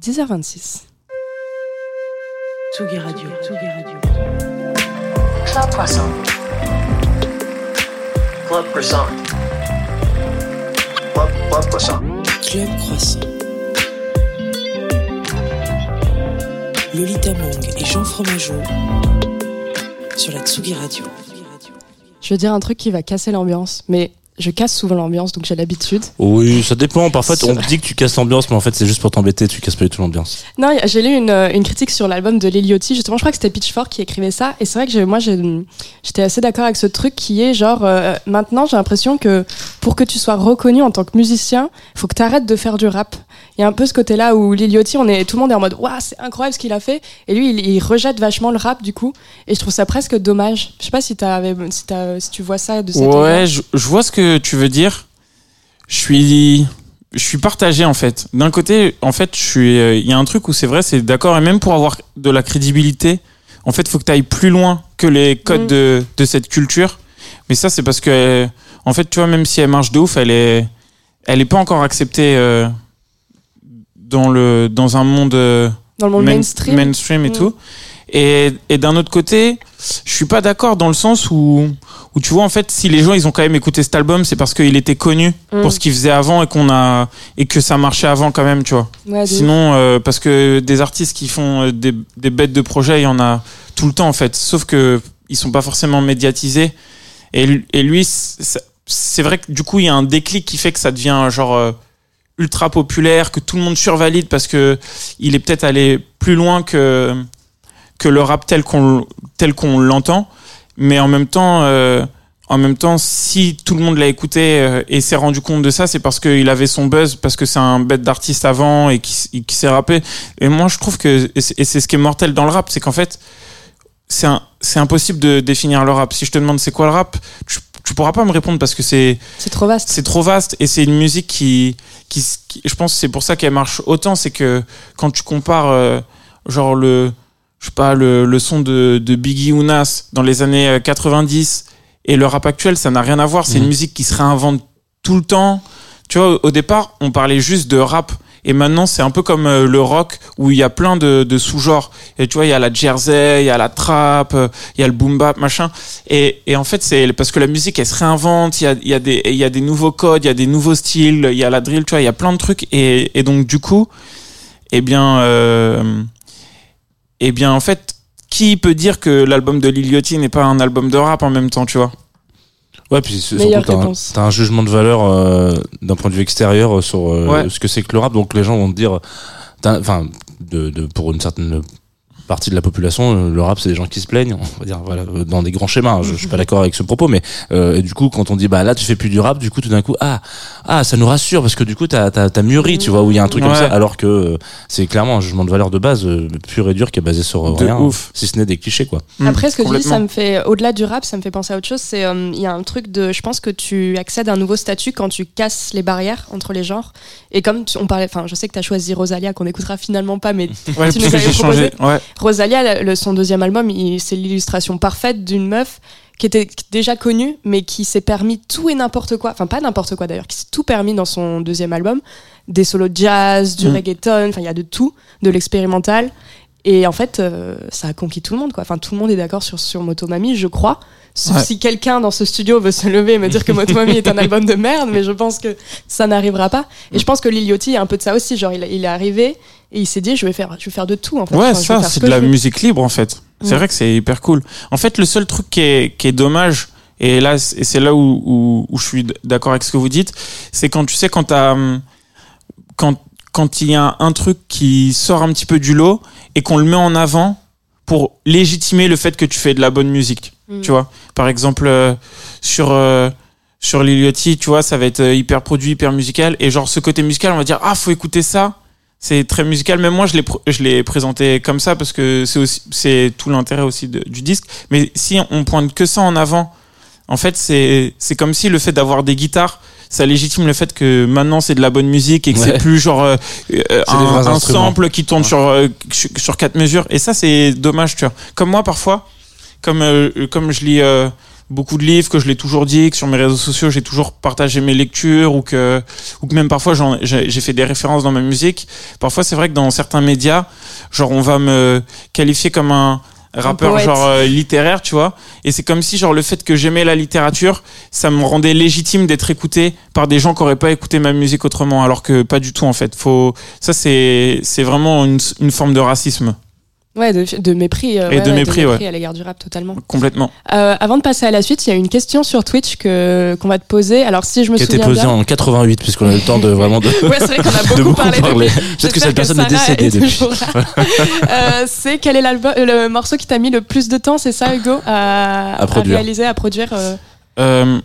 10h26. Tsugi Radio, Tsugi Radio. Club Croissant. Club Croissant. Club, Club Croissant. Club Croissant. Lolita Mang et Jean Fromageau sur la Tsugi Radio. Je veux dire un truc qui va casser l'ambiance, mais je casse souvent l'ambiance, donc j'ai l'habitude. Oui, ça dépend. Parfois, on dit que tu casses l'ambiance, mais en fait, c'est juste pour t'embêter. Tu casses pas du tout l'ambiance. Non, j'ai lu une, une critique sur l'album de Liliotti. Justement, je crois que c'était Pitchfork qui écrivait ça. Et c'est vrai que moi, j'étais assez d'accord avec ce truc qui est genre, euh, maintenant, j'ai l'impression que pour que tu sois reconnu en tant que musicien, il faut que tu arrêtes de faire du rap. Il y a un peu ce côté-là où Liliotti, on est, tout le monde est en mode, waouh, c'est incroyable ce qu'il a fait. Et lui, il, il rejette vachement le rap, du coup. Et je trouve ça presque dommage. Je sais pas si, t'avais- si, tu vois ça de cette Ouais, je, je vois ce que tu veux dire. Je suis, je suis partagé en fait. D'un côté, en fait, je suis, euh, il y a un truc où c'est vrai, c'est d'accord, et même pour avoir de la crédibilité, en fait, faut que tu ailles plus loin que les codes Mm. de, de cette culture. Mais ça, c'est parce que, euh, en fait, tu vois, même si elle marche de ouf, elle est, elle est pas encore acceptée euh, dans le, dans un monde. euh, Dans le monde main- mainstream. mainstream et Mm. tout. Et, et d'un autre côté, je suis pas d'accord dans le sens où, où tu vois en fait si les gens ils ont quand même écouté cet album, c'est parce qu'il était connu Mm. pour ce qu'il faisait avant et qu'on a et que ça marchait avant quand même, tu vois. Ouais. Sinon, euh, parce que des artistes qui font euh, des, des bêtes de projet, il y en a tout le temps en fait. Sauf que ils sont pas forcément médiatisés. Et, lui- et lui, c'est c'est vrai que du coup, il y a un déclic qui fait que ça devient genre euh, ultra populaire, que tout le monde survalide parce que il est peut-être allé plus loin que que le rap tel qu'on tel qu'on l'entend. Mais en même temps. euh, en même temps, si tout le monde l'a écouté euh, et s'est rendu compte de ça, c'est parce qu'il avait son buzz, parce que c'est un bête d'artiste avant et qui, s'est rappé. Et moi, je trouve que, et c'est ce qui est mortel dans le rap, c'est qu'en fait, c'est c'est impossible de définir le rap. Si je te demande c'est quoi le rap, tu, tu pourras pas me répondre parce que c'est C'est trop vaste. c'est trop vaste et c'est une musique qui, qui, qui- je pense c'est pour ça qu'elle marche autant, c'est que quand tu compares euh, genre le je sais pas le, le son de, de Biggie ou Nas dans les années euh, 90 et le rap actuel, ça n'a rien à voir, c'est Mhm. une musique qui se réinvente tout le temps. Tu vois, au- au départ, on parlait juste de rap et maintenant c'est un peu comme euh, le rock où il y a plein de, de sous-genres. Et tu vois, il y a la jersey, il y a la trap, euh, il y a le boom bap, machin. Et, et en fait, c'est parce que la musique, elle se réinvente. Il y a, il y a des, il y a des nouveaux codes, il y a des nouveaux styles, il y a la drill, tu vois, il y a plein de trucs. Et, et donc, du coup, eh bien, euh, eh bien, en fait, qui peut dire que l'album de Lil Yachty n'est pas un album de rap en même temps, tu vois? Ouais, puis surtout, t'as un, un jugement de valeur euh, d'un point de vue extérieur euh, sur euh, Ouais. ce que c'est que le rap. Donc les gens vont te dire, t'as- enfin, de, de, pour une certaine partie de la population, euh, le rap c'est des gens qui se plaignent, on va dire, voilà, euh, dans des grands schémas. hein. Je, je suis pas d'accord avec ce propos, mais euh, et du coup, quand on dit bah là tu fais plus du rap, du coup tout d'un coup ah ah ça nous rassure parce que du coup t'as t'as, t'as mûri, tu vois, où il y a un truc comme ça, alors que euh, c'est clairement un jugement de valeur de base euh, pur et dur qui est basé sur De rien, ouf. si ce n'est des clichés quoi. Mm, Après, ce que tu dis, ça me fait, au-delà du rap, ça me fait penser à autre chose. C'est, il y a un truc de, je pense que tu accèdes à un nouveau statut quand tu casses les barrières entre les genres. Et comme tu- on parlait, enfin, je sais que tu as choisi Rosalia, qu'on n'écoutera finalement pas, mais Ouais, Tu nous que avais j'ai changé. proposé Ouais. Rosalia, le- son deuxième album, c'est l'illustration parfaite d'une meuf qui était déjà connue, mais qui s'est permis tout et n'importe quoi. Enfin, pas n'importe quoi d'ailleurs, qui s'est tout permis dans son deuxième album. Des solos de jazz, du Mm. reggaeton, enfin, il y a de tout, de l'expérimental. Et en fait, euh, ça a conquis tout le monde, quoi. Enfin, tout le monde est d'accord sur, sur Motomami, je crois. Sauf Ouais. si quelqu'un dans ce studio veut se lever et me dire que Motomami est un album de merde, mais je pense que ça n'arrivera pas. Et je pense que Lil Yachty a un peu de ça aussi. Genre, il, il est arrivé et il s'est dit, je vais faire, je vais faire de tout, en fait. Ouais, Enfin, ça, ce c'est de la musique libre en fait. C'est Ouais. vrai que c'est hyper cool. En fait, le seul truc qui est, qui est dommage, et là, c'est là où, où, où je suis d'accord avec ce que vous dites, c'est quand tu sais, quand t'as, hum, quand, quand il y a un truc qui sort un petit peu du lot et qu'on le met en avant pour légitimer le fait que tu fais de la bonne musique. Mm. Tu vois, par exemple, euh, sur, euh, sur Lil Yachty, tu vois, ça va être euh, hyper produit, hyper musical. Et genre, ce côté musical, on va dire, ah, faut écouter ça. C'est très musical. Même moi, je l'ai, je l'ai présenté comme ça parce que c'est aussi, c'est tout l'intérêt aussi de- du disque. Mais si on pointe que ça en avant, en fait, c'est, c'est comme si le fait d'avoir des guitares, ça légitime le fait que maintenant c'est de la bonne musique et que Ouais. c'est plus genre euh, un, un sample qui tourne sur, euh, sur quatre mesures. Et ça, c'est dommage, tu vois. Comme moi, parfois, comme euh, comme je lis euh, beaucoup de livres, que je l'ai toujours dit, que sur mes réseaux sociaux j'ai toujours partagé mes lectures ou que ou que même parfois j'ai fait des références dans ma musique. Parfois c'est vrai que dans certains médias, genre on va me qualifier comme un rappeur genre euh, littéraire, tu vois. Et c'est comme si genre le fait que j'aimais la littérature, ça me rendait légitime d'être écouté par des gens qui auraient pas écouté ma musique autrement, alors que pas du tout en fait. Faut ça c'est c'est vraiment une, une forme de racisme Ouais, de, de mépris. euh, Et ouais, de ouais, mépris, ouais. à l'égard du rap, totalement. complètement. Euh, avant de passer à la suite, il y a une question sur Twitch que qu'on va te poser. Alors, si je me Qui souviens posé bien. en 88, puisqu'on a eu le temps de vraiment de, Ouais, c'est vrai qu'on a de beaucoup beaucoup parlé. Peut-être que cette personne est décédée depuis. Euh, c'est quel est le morceau qui t'a mis le plus de temps, c'est ça, Hugo, à, À réaliser, à produire euh, Euh,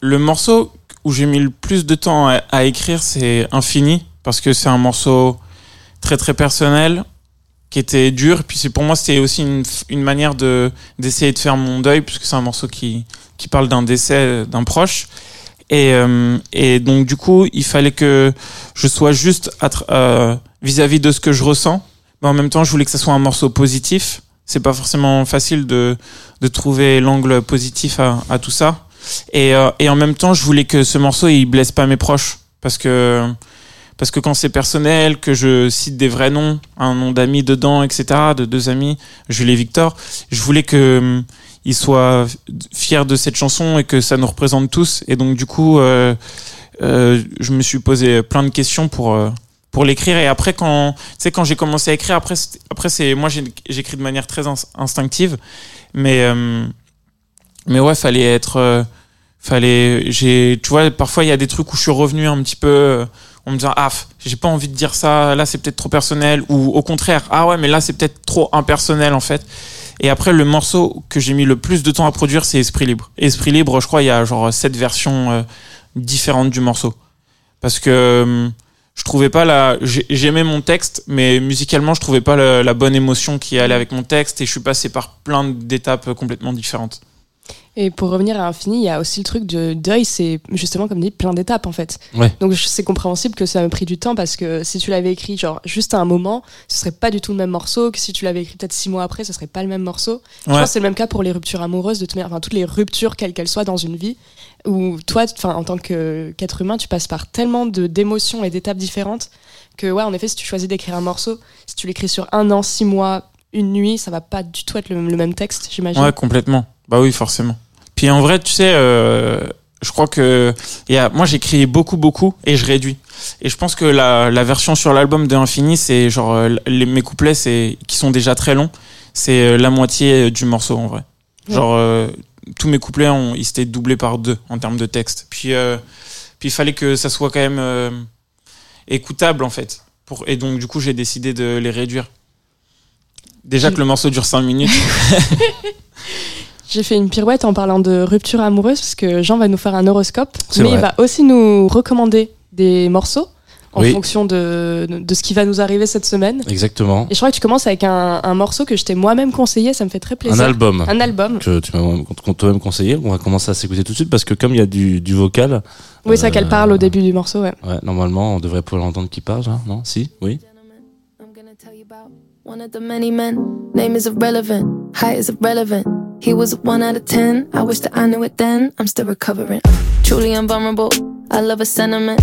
le morceau où j'ai mis le plus de temps à, à écrire, c'est Infini, parce que c'est un morceau très très personnel, qui était dur. Puis c'est pour moi, c'était aussi une, une manière de d'essayer de faire mon deuil, puisque c'est un morceau qui qui parle d'un décès d'un proche. Et, euh, et donc du coup, il fallait que je sois juste euh, vis-à-vis de ce que je ressens, mais en même temps, je voulais que ça soit un morceau positif. C'est pas forcément facile de de trouver l'angle positif à, à tout ça. Et, euh, et en même temps, je voulais que ce morceau il blesse pas mes proches parce que parce que quand c'est personnel, que je cite des vrais noms, un nom d'amis dedans, etc., de deux amis, Jules et Victor, je voulais que hum, ils soient fiers de cette chanson et que ça nous représente tous. Et donc du coup, euh, euh, je me suis posé plein de questions pour euh, pour l'écrire. Et après, quand tu quand j'ai commencé à écrire, après après c'est moi j'écris de manière très ins- instinctive, mais euh, mais ouais, fallait être euh, fallait j'ai tu vois parfois il y a des trucs où je suis revenu un petit peu euh, en me disant ah j'ai pas envie de dire ça là c'est peut-être trop personnel ou au contraire ah ouais mais là c'est peut-être trop impersonnel en fait. Et après le morceau que j'ai mis le plus de temps à produire c'est Esprit Libre. Esprit Libre je crois il y a genre sept versions euh, différentes du morceau. Parce que euh, je trouvais pas la j'ai- j'aimais mon texte mais musicalement je trouvais pas la, la bonne émotion qui allait avec mon texte et je suis passé par plein d'étapes complètement différentes Et pour revenir à Infini, il y a aussi le truc de deuil, c'est justement, comme dit, plein d'étapes en fait. Ouais. Donc je- c'est compréhensible que ça a pris du temps parce que si tu l'avais écrit genre juste à un moment, ce serait pas du tout le même morceau que si tu l'avais écrit peut-être six mois après, ce serait pas le même morceau. Je Ouais. pense que c'est le même cas pour les ruptures amoureuses, de toute manière, enfin toutes les ruptures quelles qu'elles soient dans une vie, où toi, enfin en tant qu'être humain, tu passes par tellement d'émotions et d'étapes différentes que ouais, en effet, si tu choisis d'écrire un morceau, si tu l'écris sur un an, six mois, une nuit, ça va pas du tout être le, le même texte, j'imagine. Ouais, complètement. Bah oui, forcément. Puis en vrai, tu sais, euh, je crois que y a, moi j'écris beaucoup, beaucoup et je réduis. Et je pense que la, la version sur l'album de Infini, c'est genre euh, les, mes couplets, c'est qui sont déjà très longs, c'est euh, la moitié du morceau en vrai. Genre euh, tous mes couplets, ont, ils s'étaient doublés par deux en termes de texte. Puis euh, puis il fallait que ça soit quand même euh, écoutable en fait. Pour, et donc du coup, j'ai décidé de les réduire. Déjà que le morceau dure 5 minutes. J'ai fait une pirouette en parlant de rupture amoureuse parce que Jean va nous faire un horoscope, mais il va aussi nous recommander des morceaux en Oui. fonction de, de ce qui va nous arriver cette semaine. Exactement. Et je crois que tu commences avec un, un morceau que je t'ai moi-même conseillé, ça me fait très plaisir. Un album. Un album. que tu m'as qu'on t'a même conseillé. On va commencer à s'écouter tout de suite parce que comme il y a du, du vocal, Oui, ça Euh, qu'elle parle au début du morceau, ouais. ouais, normalement on devrait pouvoir l'entendre qui parle, hein, non? Si? Oui? I'm gonna tell you about one of the many men. Name is irrelevant, height is irrelevant. He was a one out of ten. I wish that I knew it then. I'm still recovering. Truly invulnerable. I love a sentiment.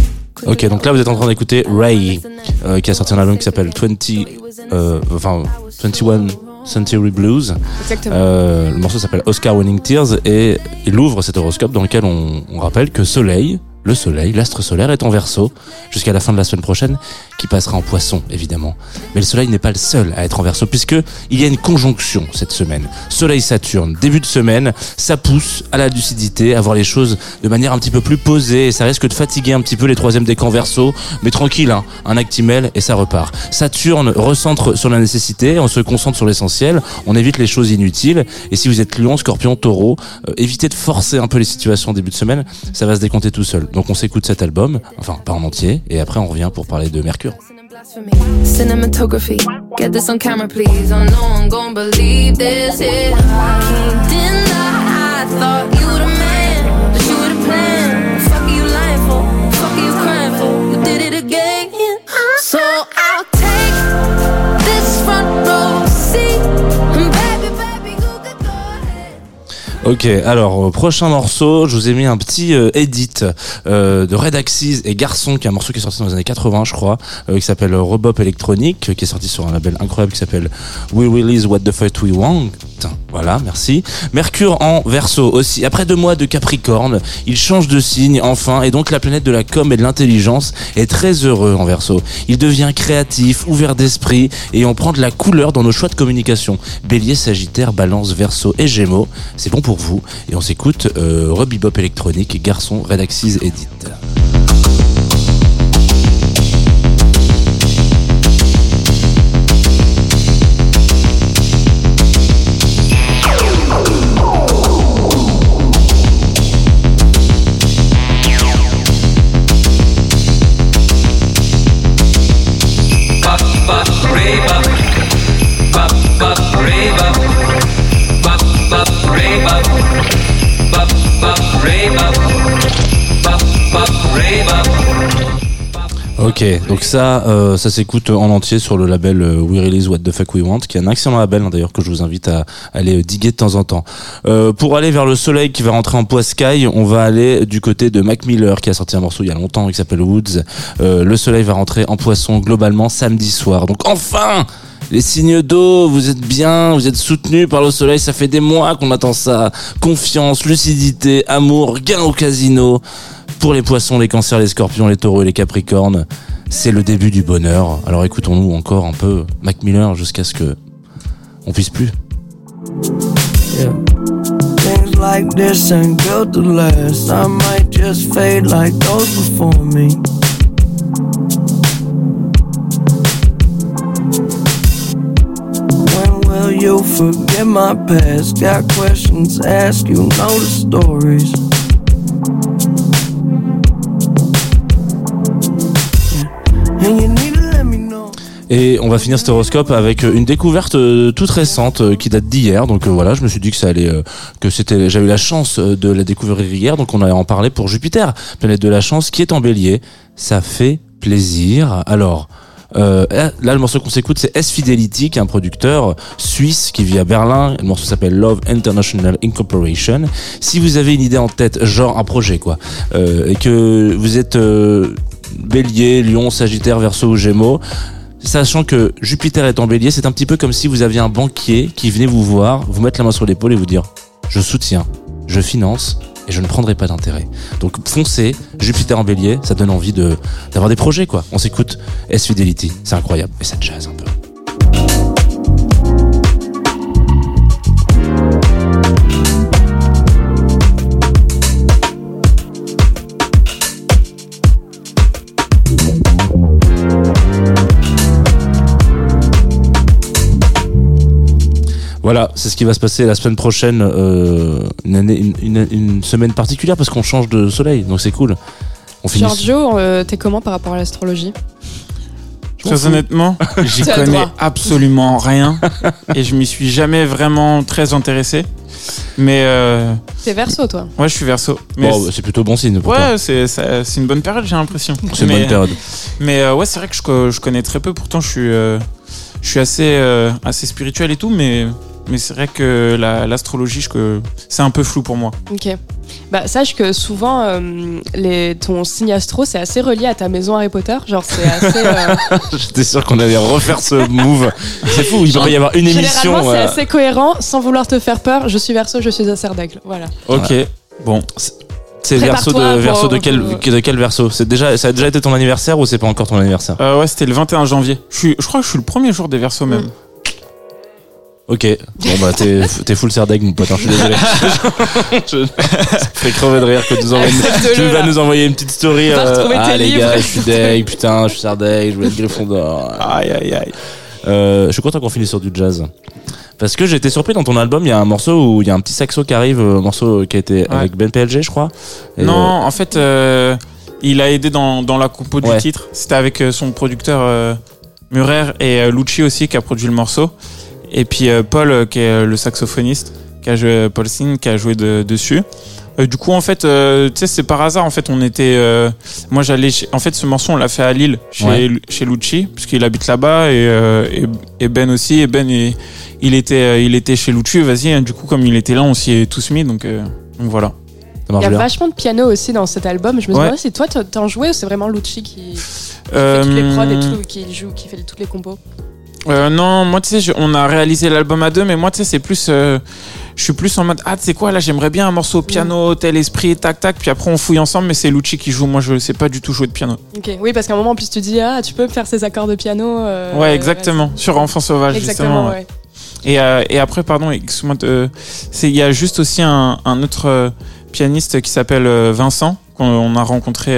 Ok, donc là vous êtes en train d'écouter Ray, euh, qui a sorti un album qui s'appelle 20, euh, enfin 21 Century Blues. Exactement. Euh, le morceau s'appelle Oscar Winning Tears et il ouvre cet horoscope dans lequel on, on rappelle que Soleil, le Soleil, l'astre solaire est en Verseau jusqu'à la fin de la semaine prochaine, qui passera en Poisson évidemment. Mais le Soleil n'est pas le seul à être en Verseau puisque il y a une conjonction cette semaine. Soleil Saturne, début de semaine, ça pousse à la lucidité, à voir les choses de manière un petit peu plus posée et ça risque de fatiguer un petit peu les troisièmes décans Verseau, mais tranquille, hein, un actimel et ça repart. Saturne recentre sur la nécessité, on se concentre sur l'essentiel, on évite les choses inutiles et si vous êtes Lion, Scorpion, Taureau, euh, évitez de forcer un peu les situations en début de semaine, ça va se décompter tout seul. Donc on s'écoute cet album, enfin pas en entier, et après on revient pour parler de Mercure. Cinematography. Get this on camera, please. Oh no one gon' believe this. I. I thought you Ok, alors euh, prochain morceau, je vous ai mis un petit euh, edit euh, de Red Axis et Garçon, qui est un morceau qui est sorti dans les années 80, je crois, euh, qui s'appelle Robop Electronic, euh, qui est sorti sur un label incroyable qui s'appelle We Release What the Fuck We Want. Voilà, merci. Mercure en verso aussi. Après deux mois de Capricorne, il change de signe enfin, et donc la planète de la com et de l'intelligence est très heureux en verso. Il devient créatif, ouvert d'esprit, et on prend de la couleur dans nos choix de communication. Bélier, Sagittaire, Balance, Verseau et Gémeaux, c'est bon pour vous. Et on s'écoute euh, Rebibop électronique, Garçon, Redaxis, Edit. Ok, donc ça, euh, ça s'écoute en entier sur le label euh, We Release What the Fuck We Want, qui est un excellent label hein, d'ailleurs que je vous invite à aller diguer de temps en temps. Euh, pour aller vers le soleil qui va rentrer en sky, on va aller du côté de Mac Miller qui a sorti un morceau il y a longtemps qui s'appelle Woods. Euh, le soleil va rentrer en poisson globalement samedi soir. Donc enfin les signes d'eau, vous êtes bien, vous êtes soutenus par le soleil, ça fait des mois qu'on attend ça. Confiance, lucidité, amour, gain au casino. Pour les poissons, les cancers, les scorpions, les taureaux et les capricornes, c'est le début du bonheur. Alors écoutons-nous encore un peu Mac Miller jusqu'à ce que on puisse plus. When will you forget my past? Got questions, the stories. Et on va finir cet horoscope avec une découverte euh, toute récente euh, qui date d'hier. Donc euh, voilà, je me suis dit que ça allait, que c'était, j'avais eu la chance de la découvrir hier. Donc on allait en parler pour Jupiter, planète de la chance, qui est en Bélier. Ça fait plaisir. Alors. Euh, là, le morceau qu'on s'écoute, c'est S Fidelity, qui est un producteur suisse qui vit à Berlin. Le morceau s'appelle Love International Incorporation. Si vous avez une idée en tête, genre un projet, quoi, euh, et que vous êtes euh, Bélier, Lion, Sagittaire, Verseau ou Gémeaux, sachant que Jupiter est en bélier, c'est un petit peu comme si vous aviez un banquier qui venait vous voir, vous mettre la main sur l'épaule et vous dire je soutiens, je finance et je ne prendrai pas d'intérêt. Donc foncez, Jupiter en bélier, ça donne envie d'avoir des projets quoi. On s'écoute S Fidelity, c'est incroyable et ça jazz un peu. Voilà, c'est ce qui va se passer la semaine prochaine, euh, une, année, une, une- une semaine particulière parce qu'on change de soleil, donc c'est cool. On finit. Giorgio, euh, t'es comment par rapport à l'astrologie? Très honnêtement, j'y connais absolument rien et je m'y suis jamais vraiment très intéressé. Mais euh, T'es verso, toi. ouais, je suis verso. Mais Bon, bah, c'est plutôt bon signe pour toi. ouais, c'est une bonne période, j'ai l'impression. C'est une bonne période. Mais euh, ouais, c'est vrai que je, co- je connais très peu. Pourtant, je suis, euh, je suis assez, euh, assez spirituel et tout, mais, mais c'est vrai que la- l'astrologie, c'est un peu flou pour moi. Ok. Bah, sache que souvent, euh, les, ton signe astro, c'est assez relié à ta maison Harry Potter. Genre, c'est assez. euh, J'étais sûr qu'on allait refaire ce move. C'est fou, il peut pas y avoir une émission. Généralement, c'est euh, assez cohérent, sans vouloir te faire peur. Je suis verso, je suis un cerf d'aigle. Voilà. Ok, bon. C'est verso de verso quel de quel verso? C'est déjà ça a déjà été ton anniversaire ou c'est pas encore ton anniversaire? Euh, ouais, c'était le 21 janvier. Je, suis, je crois que je suis le premier jour des versos même. Ok. Bon bah t'es t'es full serdeg mon pote. hein, je suis désolé. je, ça fait crever de rire que tu nous une- tu vas nous envoyer une petite story. Retrouver ah les livres. gars, je suis deg, putain, je suis serdeg, je voulais être Gryffondor. Aïe, aïe, aïe. Euh, je suis content qu'on finisse sur du jazz. Parce que j'ai été surpris dans ton album, il y a un morceau où il y a un petit saxo qui arrive, un morceau qui a été avec Ben PLG, je crois. Et, Non, en fait, euh, il a aidé dans, dans la compo du Ouais. titre. C'était avec euh, son producteur euh, Murer et euh, Lucci aussi qui a produit le morceau. Et puis euh, Paul, euh, qui est euh, le saxophoniste, qui a joué, Paul Singh, qui a joué de- dessus. Euh, du coup, en fait, euh, tu sais, c'est par hasard. En fait, on était. euh, moi, j'allais. chez- En fait, ce morceau, on l'a fait à Lille, chez, Ouais. chez Lucci, puisqu'il habite là-bas, et, euh, et, et Ben aussi. Et Ben, il, il était, euh, il était chez Lucci. Vas-y. hein, du coup, comme il était là, on s'y est tous mis. Donc, euh, donc voilà. Il y a vachement de piano aussi dans cet album. Je me demandais si toi t'en- t'en jouais ou c'est vraiment Lucci qui, qui Euh, fait toutes les prods et tout, qui joue, qui fait toutes les compos. Euh, non, moi tu sais, on a réalisé l'album à deux, mais moi tu sais, c'est plus, euh, je suis plus en mode ah tu sais quoi, là j'aimerais bien un morceau piano, tel esprit, tac tac, puis après on fouille ensemble, mais c'est Lucci qui joue. Moi je sais pas du tout jouer de piano. Ok, oui, parce qu'à un moment en plus tu dis ah tu peux faire ces accords de piano. euh, ouais, exactement. Sur Enfant sauvage Exactement, justement. ouais. Et, et après, pardon, excuse-moi, c'est il y a juste aussi un, un autre pianiste qui s'appelle Vincent qu'on on a rencontré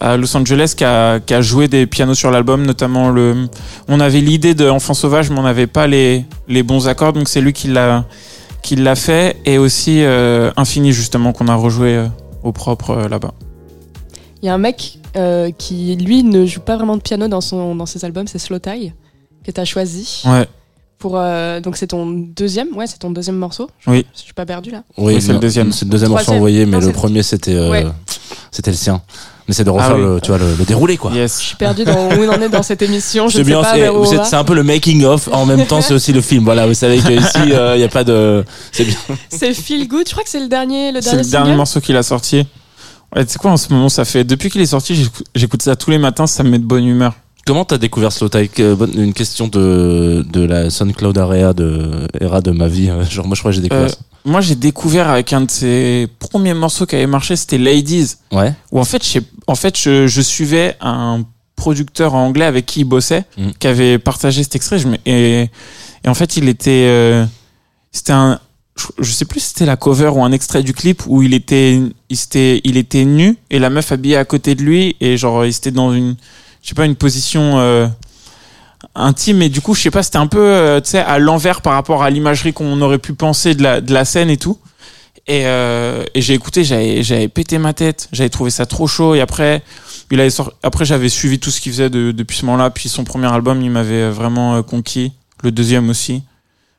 à Los Angeles qui a, qui a joué des pianos sur l'album, notamment le. On avait l'idée de Enfant sauvage, mais on n'avait pas les, les bons accords, donc c'est lui qui l'a qui l'a fait, et aussi euh, Infini justement qu'on a rejoué euh, au propre euh, là-bas. Il y a un mec euh, qui lui ne joue pas vraiment de piano dans, son, dans ses albums, c'est Slow Tie, que tu as choisi. Ouais. Pour, euh, donc c'est ton deuxième, ouais, c'est ton deuxième morceau. Je, Oui. je suis pas perdu là. Oui, c'est le deuxième. C'est le deuxième morceau envoyé, mais Non, le premier c'était euh, Ouais. c'était le sien. On essaie de refaire Ah oui. le, tu vois, le, le déroulé quoi. Yes. Je suis perdu dans où on en est dans cette émission. Je C'est sais bien, pas c'est c'est un peu le making of. En même temps, c'est aussi le film. Voilà, vous savez que ici, il y a pas de. C'est bien. C'est Feel Good. Je crois que c'est le dernier, le C'est dernier le dernier morceau qu'il a sorti. Ouais, tu sais quoi, en ce moment, ça fait. Depuis qu'il est sorti, j'écoute- j'écoute ça tous les matins, ça me met de bonne humeur. Comment t'as découvert Slow bonne- Une question de de la SoundCloud area de era de ma vie. Genre moi, je crois que j'ai découvert. Euh, moi, j'ai découvert avec un de ses premiers morceaux qui avait marché, c'était Ladies. ça. Ouais. Où en fait, en fait je, je suivais un producteur anglais avec qui il bossait, Mm. qui avait partagé cet extrait. Je et, et en fait, il était. euh, c'était un. Je, je sais plus si c'était la cover ou un extrait du clip où il était, il était, il était nu et la meuf habillée à côté de lui et genre il était dans une, je sais pas, une position euh, intime et du coup je sais pas, c'était un peu, euh, tu sais, à l'envers par rapport à l'imagerie qu'on aurait pu penser de la, de la scène et tout. Et, euh, et j'ai écouté, j'avais, pété ma tête, j'avais trouvé ça trop chaud. Et après, il avait sor- après j'avais suivi tout ce qu'il faisait de- depuis ce moment-là. Puis son premier album, il m'avait vraiment conquis. Le deuxième aussi.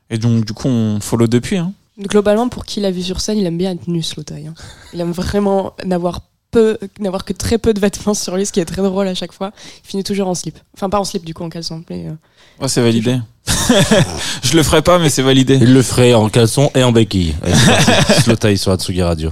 Et donc du coup, on follow depuis. Hein. Globalement, pour qui l'a vu sur scène, il aime bien être nu, Slow Tie. hein. Il aime vraiment n'avoir peu, n'avoir que très peu de vêtements sur lui, ce qui est très drôle à chaque fois. Il finit toujours en slip. Enfin, pas en slip du coup, en caleçon. Mais, euh, Ouais, c'est validé. je le ferai pas, mais c'est validé. Il le ferait en caleçon et en béquille. Allez, c'est parti. Slow Tie sur Atsugi Radio.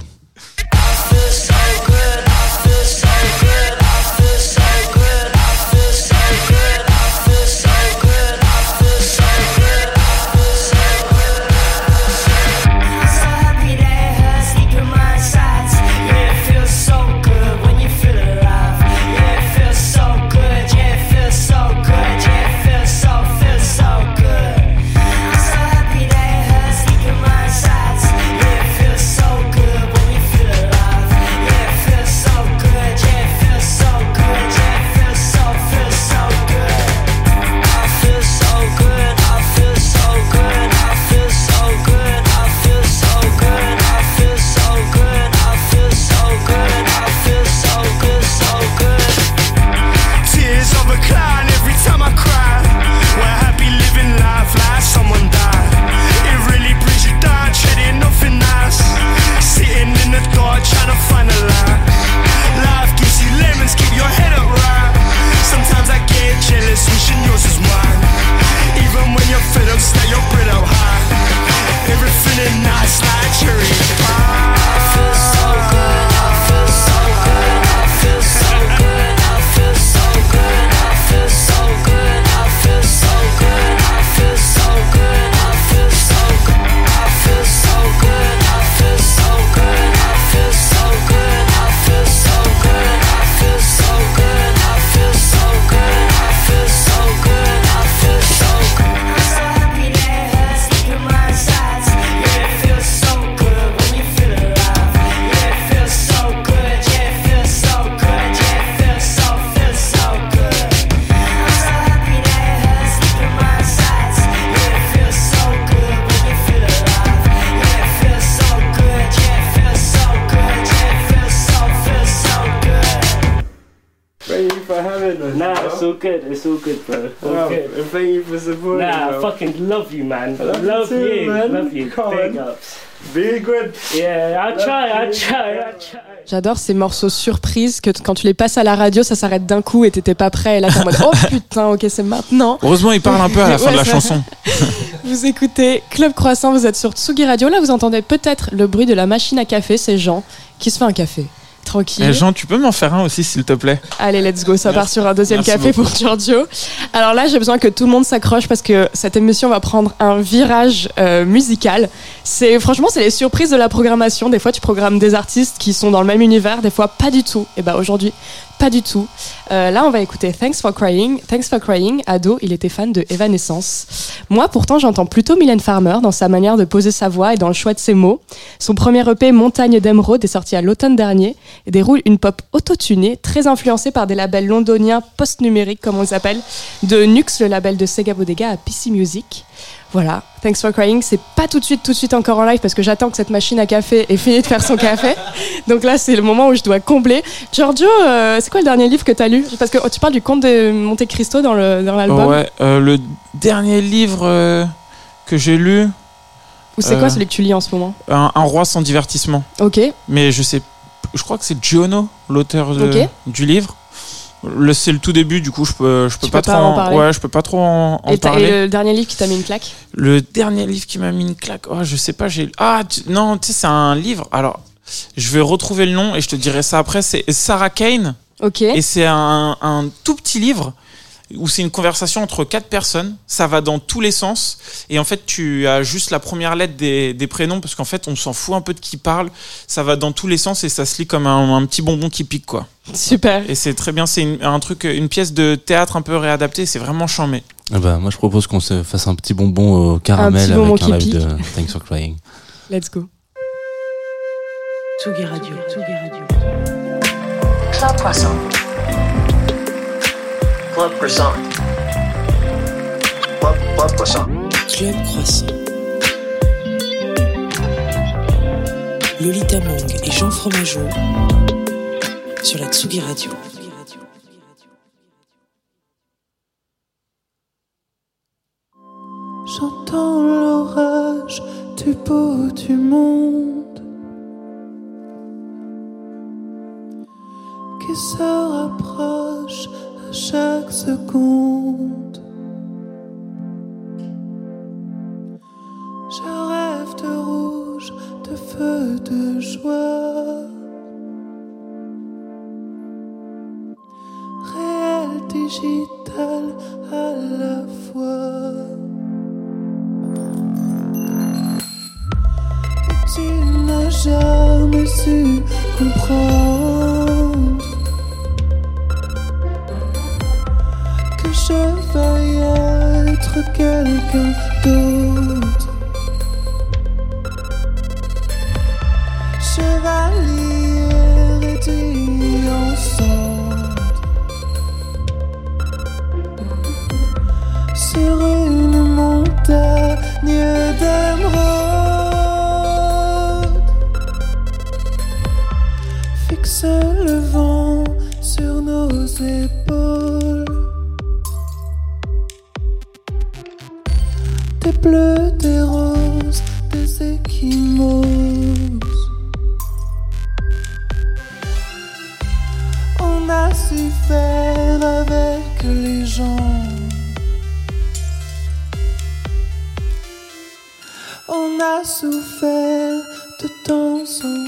Love you, man. I love you love too, you. man. Love you. Come Big on. ups. Very good. Yeah, I'll try, I'll try, I'll try. J'adore ces morceaux surprises que quand tu les passes à la radio, ça s'arrête d'un coup et t'étais pas prêt. Et là, t'es en mode oh putain, ok, c'est maintenant. Heureusement, il parle un peu à la fin Ouais, de la chanson. Vous écoutez Club Croissant, vous êtes sur Tsugi Radio. Là, vous entendez peut-être le bruit de la machine à café. C'est Jean qui se fait un café. Tranquille. Eh, Jean, tu peux m'en faire un aussi, s'il te plaît Allez, let's go. Ça part sur un deuxième Merci café beaucoup. pour Giorgio. Alors là, j'ai besoin que tout le monde s'accroche parce que cette émission va prendre un virage euh, musical. C'est franchement, c'est les surprises de la programmation. Des fois, tu programmes des artistes qui sont dans le même univers, des fois pas du tout. Et bah aujourd'hui, pas du tout. Euh, là, on va écouter Thanks for Crying. Thanks for Crying. Ado, il était fan de Evanescence. Moi, pourtant, j'entends plutôt Mylène Farmer dans sa manière de poser sa voix et dans le choix de ses mots. Son premier EP, Montagne d'émeraude, est sorti à l'automne dernier et déroule une pop autotunée, très influencée par des labels londoniens post-numériques, comme on les appelle, de Nux, le label de Sega Bodega, à PC Music. Voilà, Thanks for Crying, c'est pas tout de suite, tout de suite encore en live parce que j'attends que cette machine à café ait fini de faire son café. Donc là, c'est le moment où je dois combler. Giorgio, euh, c'est quoi le dernier livre que t'as lu? Parce que oh, tu parles du conte de Monte Cristo dans le dans l'album. Ouais, euh, le dernier livre euh, que j'ai lu, Ou c'est quoi celui que tu lis en ce moment? Un, Un roi sans divertissement. Ok. Mais je sais, je crois que c'est Giono, l'auteur du livre. Le, c'est le tout début, du coup, je peux, je peux pas peux trop en ouais, je peux pas trop en, en et, t'as- parler. et le dernier livre qui t'a mis une claque Le dernier livre qui m'a mis une claque, oh, je sais pas, j'ai. Ah, tu- non, tu sais, c'est un livre. Alors, je vais retrouver le nom et je te dirai ça après. C'est Sarah Kane. Ok. Et c'est un, un tout petit livre où c'est une conversation entre quatre personnes. Ça va dans tous les sens. Et en fait, tu as juste la première lettre des, des prénoms parce qu'en fait, on s'en fout un peu de qui parle. Ça va dans tous les sens et ça se lit comme un, un petit bonbon qui pique, quoi. Super. Et c'est très bien. C'est une- un truc, une pièce de théâtre un peu réadaptée. C'est vraiment charmé. Ah bah, moi, je propose qu'on se fasse un petit bonbon au caramel petit bonbon avec un live pique. de Thanks for Crying. Let's go. Tsugi Radio. Tsugi Radio. Club Croissant. Club Croissant. Club, Club Croissant. Club Croissant. Lolita Mang et Jean Fromageau sur la Tsugi Radio. J'entends l'orage du bout du monde qui se rapproche chaque seconde. Je rêve de rouge, de feu, de joie. Réel, digital à la fois. Tu n'as jamais su comprendre je veuille être quelqu'un d'autre. Chevalier Des bleus, des roses, des échymoses. On a su faire avec les gens. On a souffert de temps en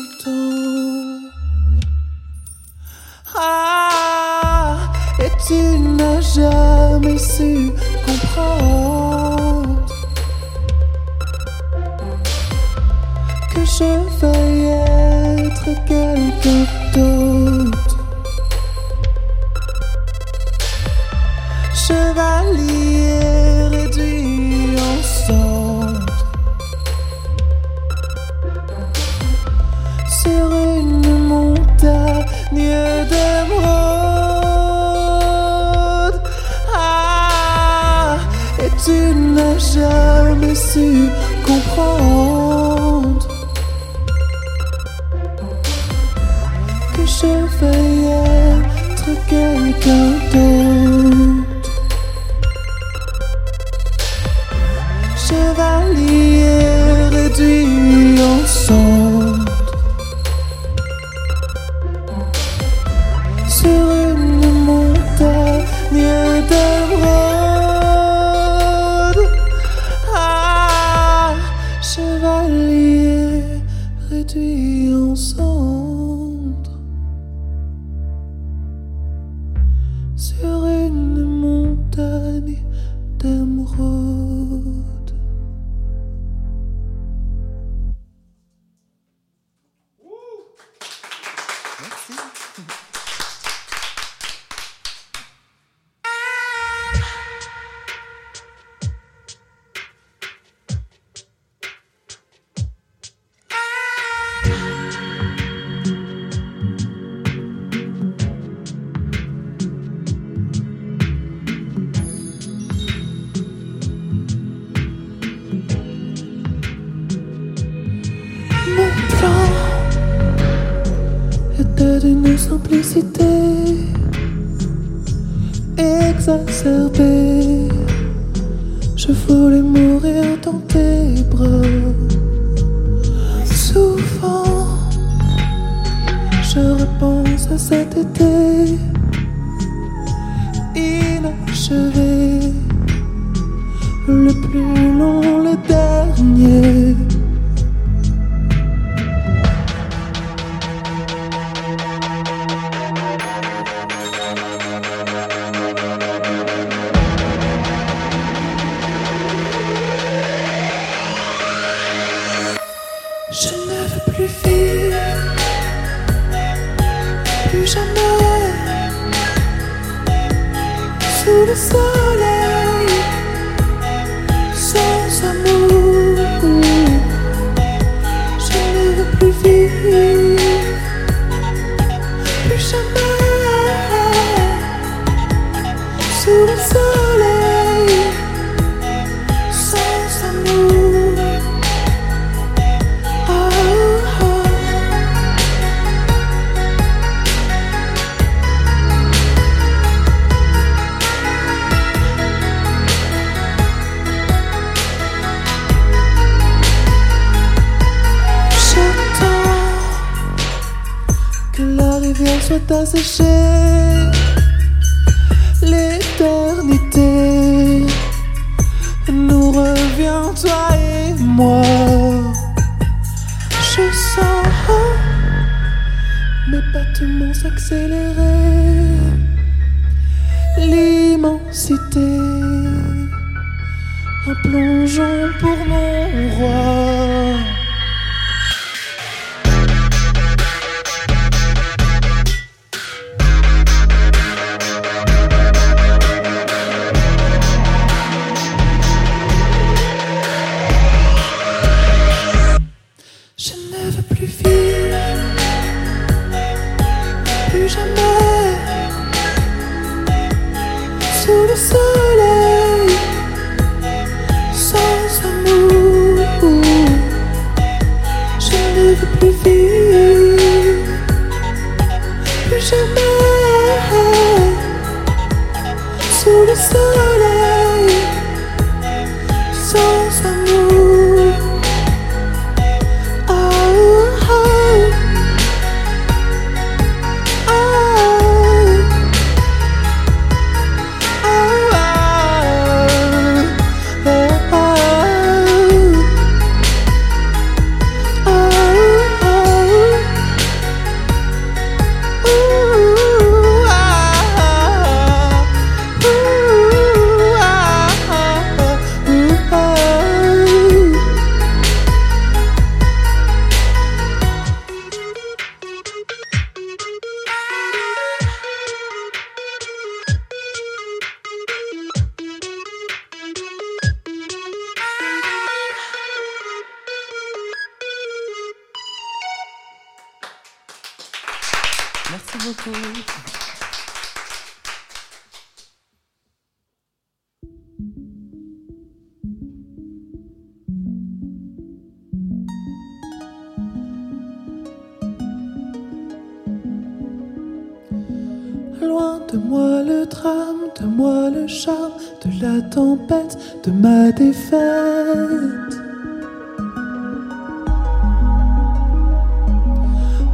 Loin de moi le drame, de moi le charme, de la tempête, de ma défaite.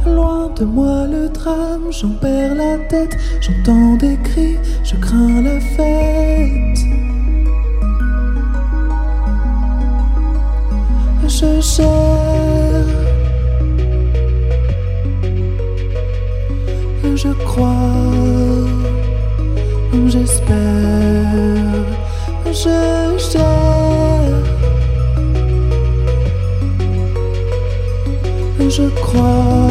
Loin de moi le drame, j'en perds la tête, j'entends des cris, je crains la fête. Je cherche, je crois, j'espère, je cherche. Je crois,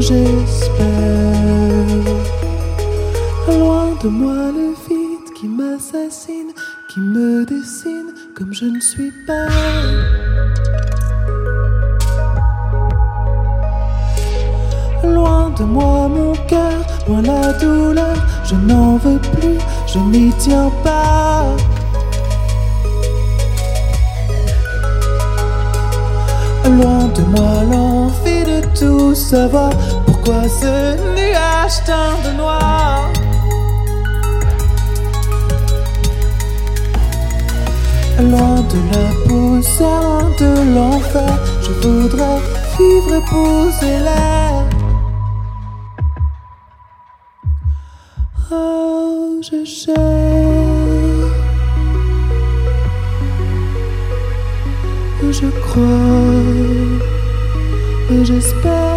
j'espère. Loin de moi le vide qui m'assassine, qui me dessine comme je ne suis pas. Je n'en veux plus, je n'y tiens pas. Loin de moi l'envie de tout savoir, pourquoi ce nuage teint de noir? Loin de la poussière, loin de l'enfer, je voudrais vivre et poser l'air. Je cherche. Je crois, j'espère,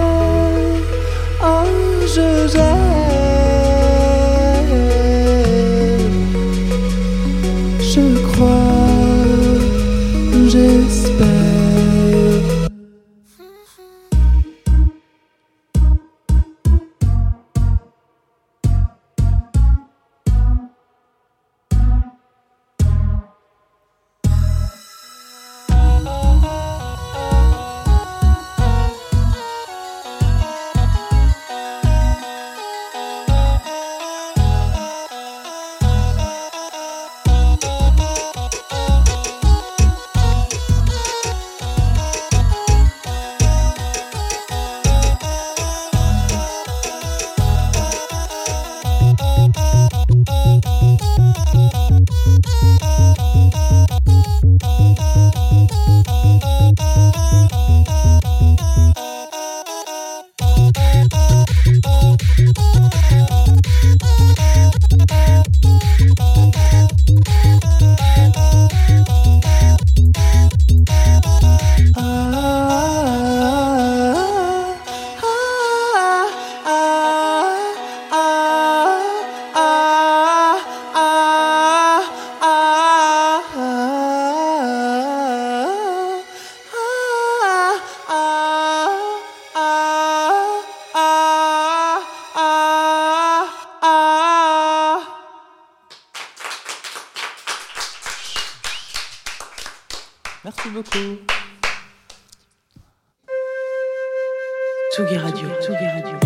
Tsugi Radio, Tsugi Radio.